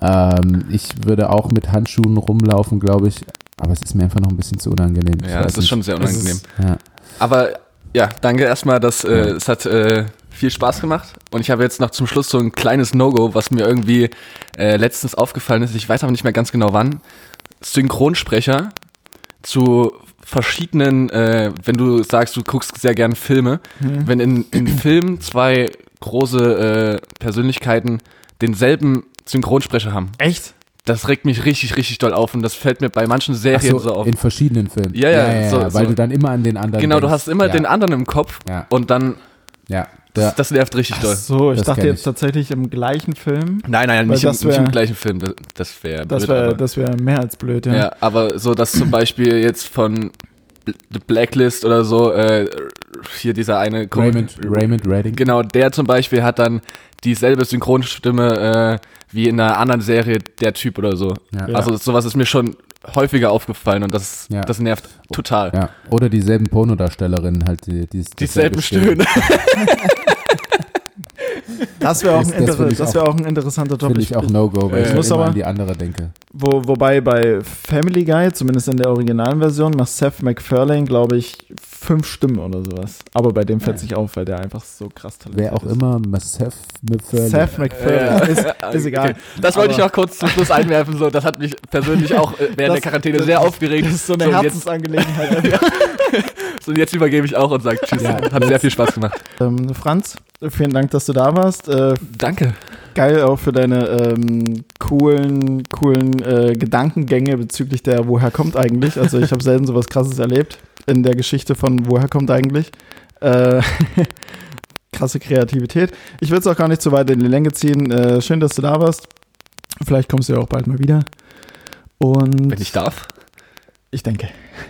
Ähm, ich würde auch mit Handschuhen rumlaufen, glaube ich, aber es ist mir einfach noch ein bisschen zu unangenehm. Ja, das ist nicht. schon sehr unangenehm. Ja. Aber ja, danke erstmal, dass äh, Ja. es hat äh, viel Spaß gemacht. Und ich habe jetzt noch zum Schluss so ein kleines No-Go, was mir irgendwie äh, letztens aufgefallen ist. Ich weiß aber nicht mehr ganz genau wann. Synchronsprecher zu verschiedenen, äh, wenn du sagst, du guckst sehr gerne Filme, Hm. wenn in, in Filmen zwei große äh, Persönlichkeiten denselben Synchronsprecher haben. Echt? Das regt mich richtig, richtig doll auf und das fällt mir bei manchen Serien so, so, auf. in verschiedenen Filmen. Ja, ja, so- weil so. du dann immer an den anderen Genau, du denkst. hast immer ja. den anderen im Kopf Ja. und dann, Ja, das, ja. das nervt richtig Ach doll. so, ich Das dachte jetzt ich. tatsächlich im gleichen Film. Nein, nein, nicht, im, das nicht im wär- gleichen Film. Das, das wäre Das blöd. wäre wär mehr als blöd, ja. ja. aber so, dass zum Beispiel jetzt von The Blacklist oder so, äh, hier dieser eine Raymond, Raymond Redding. Genau, der zum Beispiel hat dann dieselbe Synchronstimme äh, wie in einer anderen Serie, der Typ oder so. Ja. Also sowas ist mir schon häufiger aufgefallen und das, Ja. das nervt total. Ja, oder dieselben Pornodarstellerinnen halt, die, die Dieselben Stöhne. Das wäre auch, wär auch ein interessanter. Finde ich auch No-Go, weil Äh, ich muss immer aber- an die andere denke. Wo, wobei bei Family Guy, zumindest in der originalen Version, macht Seth MacFarlane, glaube ich, fünf Stimmen oder sowas. Aber bei dem fällt Ja. sich auf, weil der einfach so krass talentiert Wer auch ist. immer, Seth MacFarlane. Seth MacFarlane. Ist, ist egal. Okay. Das wollte ich noch kurz zum Schluss einwerfen. So, das hat mich persönlich auch äh, während der Das- Quarantäne das- sehr aufgeregt. Das ist so eine jetzt, Herzensangelegenheit. so, und jetzt übergebe ich auch und sage Tschüss. Ja. Hat sehr viel Spaß gemacht. ähm, Franz, vielen Dank, dass du da warst. Äh, Danke. geil auch für deine ähm, coolen, coolen äh, Gedankengänge bezüglich der Woher kommt eigentlich. Also ich habe selten sowas krasses erlebt in der Geschichte von Woher kommt eigentlich. Äh, krasse Kreativität. Ich will es auch gar nicht zu weit in die Länge ziehen. Äh, schön, dass du da warst. Vielleicht kommst du ja auch bald mal wieder. Und Wenn ich darf. ich denke.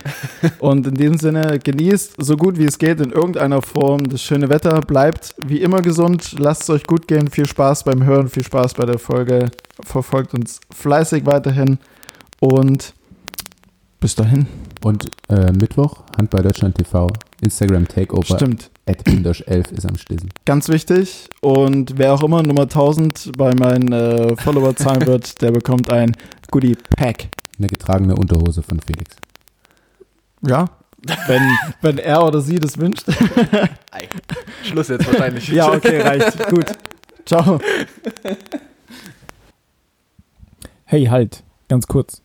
Und in diesem Sinne, genießt so gut wie es geht in irgendeiner Form das schöne Wetter. Bleibt wie immer gesund. Lasst es euch gut gehen. Viel Spaß beim Hören, viel Spaß bei der Folge. Verfolgt uns fleißig weiterhin. Und bis dahin. Und äh, Mittwoch, Handball Deutschland TV, Instagram Takeover, Stimmt. at Pindosch11 ist am Schlüssel. Ganz wichtig. Und wer auch immer Nummer 1000 bei meinen äh, Follower-Zahlen wird, der bekommt ein Goodie Pack. Eine getragene Unterhose von Felix. Ja. Wenn, wenn er oder sie das wünscht. Schluss jetzt wahrscheinlich. Ja, okay, reicht. Gut. Ciao. Hey, halt, ganz kurz.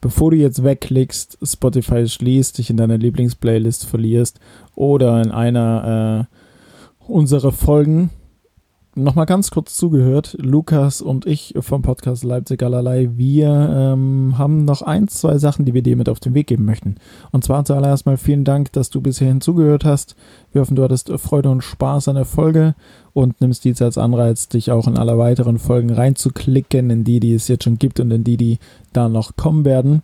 Bevor du jetzt wegklickst, Spotify schließt, dich in deiner Lieblingsplaylist verlierst oder in einer äh, unserer Folgen nochmal ganz kurz zugehört. Lukas und ich vom Podcast Leipzig allerlei, wir ähm, haben noch ein, zwei Sachen, die wir dir mit auf den Weg geben möchten. Und zwar zuallererst mal vielen Dank, dass du bisher hinzugehört hast. Wir hoffen, du hattest Freude und Spaß an der Folge und nimmst dies als Anreiz, dich auch in alle weiteren Folgen reinzuklicken, in die, die es jetzt schon gibt und in die, die da noch kommen werden.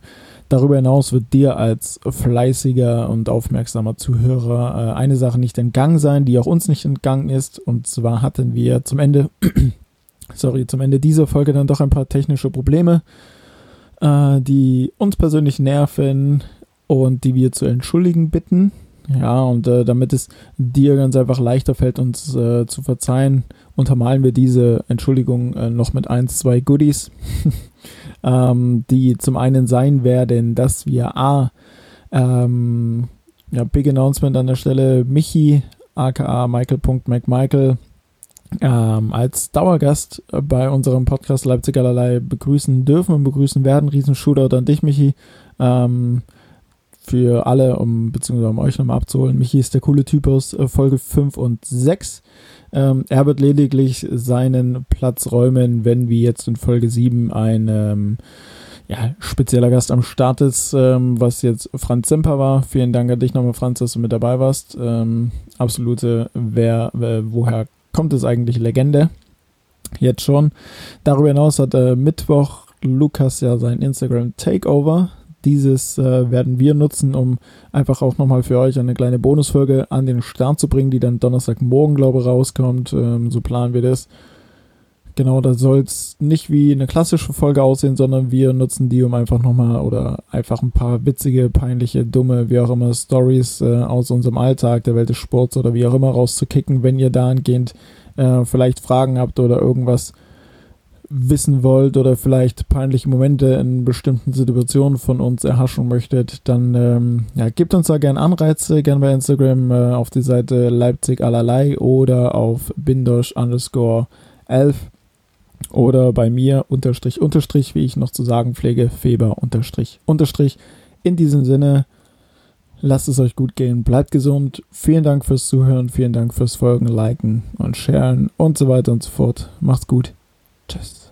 Darüber hinaus wird dir als fleißiger und aufmerksamer Zuhörer äh, eine Sache nicht entgangen sein, die auch uns nicht entgangen ist. Und zwar hatten wir zum Ende, sorry, zum Ende dieser Folge dann doch ein paar technische Probleme, äh, die uns persönlich nerven und die wir zu entschuldigen bitten. Ja, und äh, damit es dir ganz einfach leichter fällt, uns äh, zu verzeihen, untermalen wir diese Entschuldigung noch mit eins, zwei Goodies, ähm, die zum einen sein werden, dass wir A, ähm, ja, Big Announcement an der Stelle, Michi, aka Michael.McMichael, ähm, als Dauergast bei unserem Podcast Leipzig allerlei begrüßen dürfen und begrüßen werden. Riesen Shootout an dich, Michi. Ähm, für alle, um beziehungsweise um euch nochmal abzuholen. Michi ist der coole Typ aus äh, Folge 5 und 6. Ähm, er wird lediglich seinen Platz räumen, wenn wie jetzt in Folge 7 ein ähm, ja, spezieller Gast am Start ist, ähm, was jetzt Franz Semper war. Vielen Dank an dich nochmal, Franz, dass du mit dabei warst. Ähm, absolute, wer, wer, woher kommt es eigentlich, Legende. Jetzt schon. Darüber hinaus hat äh, Mittwoch Lukas ja sein Instagram Takeover. Dieses äh, werden wir nutzen, um einfach auch nochmal für euch eine kleine Bonusfolge an den Start zu bringen, die dann Donnerstagmorgen, glaube ich, rauskommt. Ähm, so planen wir das. genau, da soll es nicht wie eine klassische Folge aussehen, sondern wir nutzen die, um einfach nochmal oder einfach ein paar witzige, peinliche, dumme, wie auch immer, Stories äh, aus unserem Alltag, der Welt des Sports oder wie auch immer rauszukicken, wenn ihr dahingehend äh, vielleicht Fragen habt oder irgendwas wissen wollt oder vielleicht peinliche Momente in bestimmten Situationen von uns erhaschen möchtet, dann ähm, ja, gebt uns da gerne Anreize, gerne bei Instagram äh, auf die Seite Leipzig allerlei oder auf bindosh underscore 11 oder bei mir unterstrich unterstrich, wie ich noch zu sagen pflege, Feber unterstrich unterstrich. In diesem Sinne, lasst es euch gut gehen, bleibt gesund, vielen Dank fürs Zuhören, vielen Dank fürs Folgen, Liken und Sharen und so weiter und so fort. Macht's gut. Tschüss.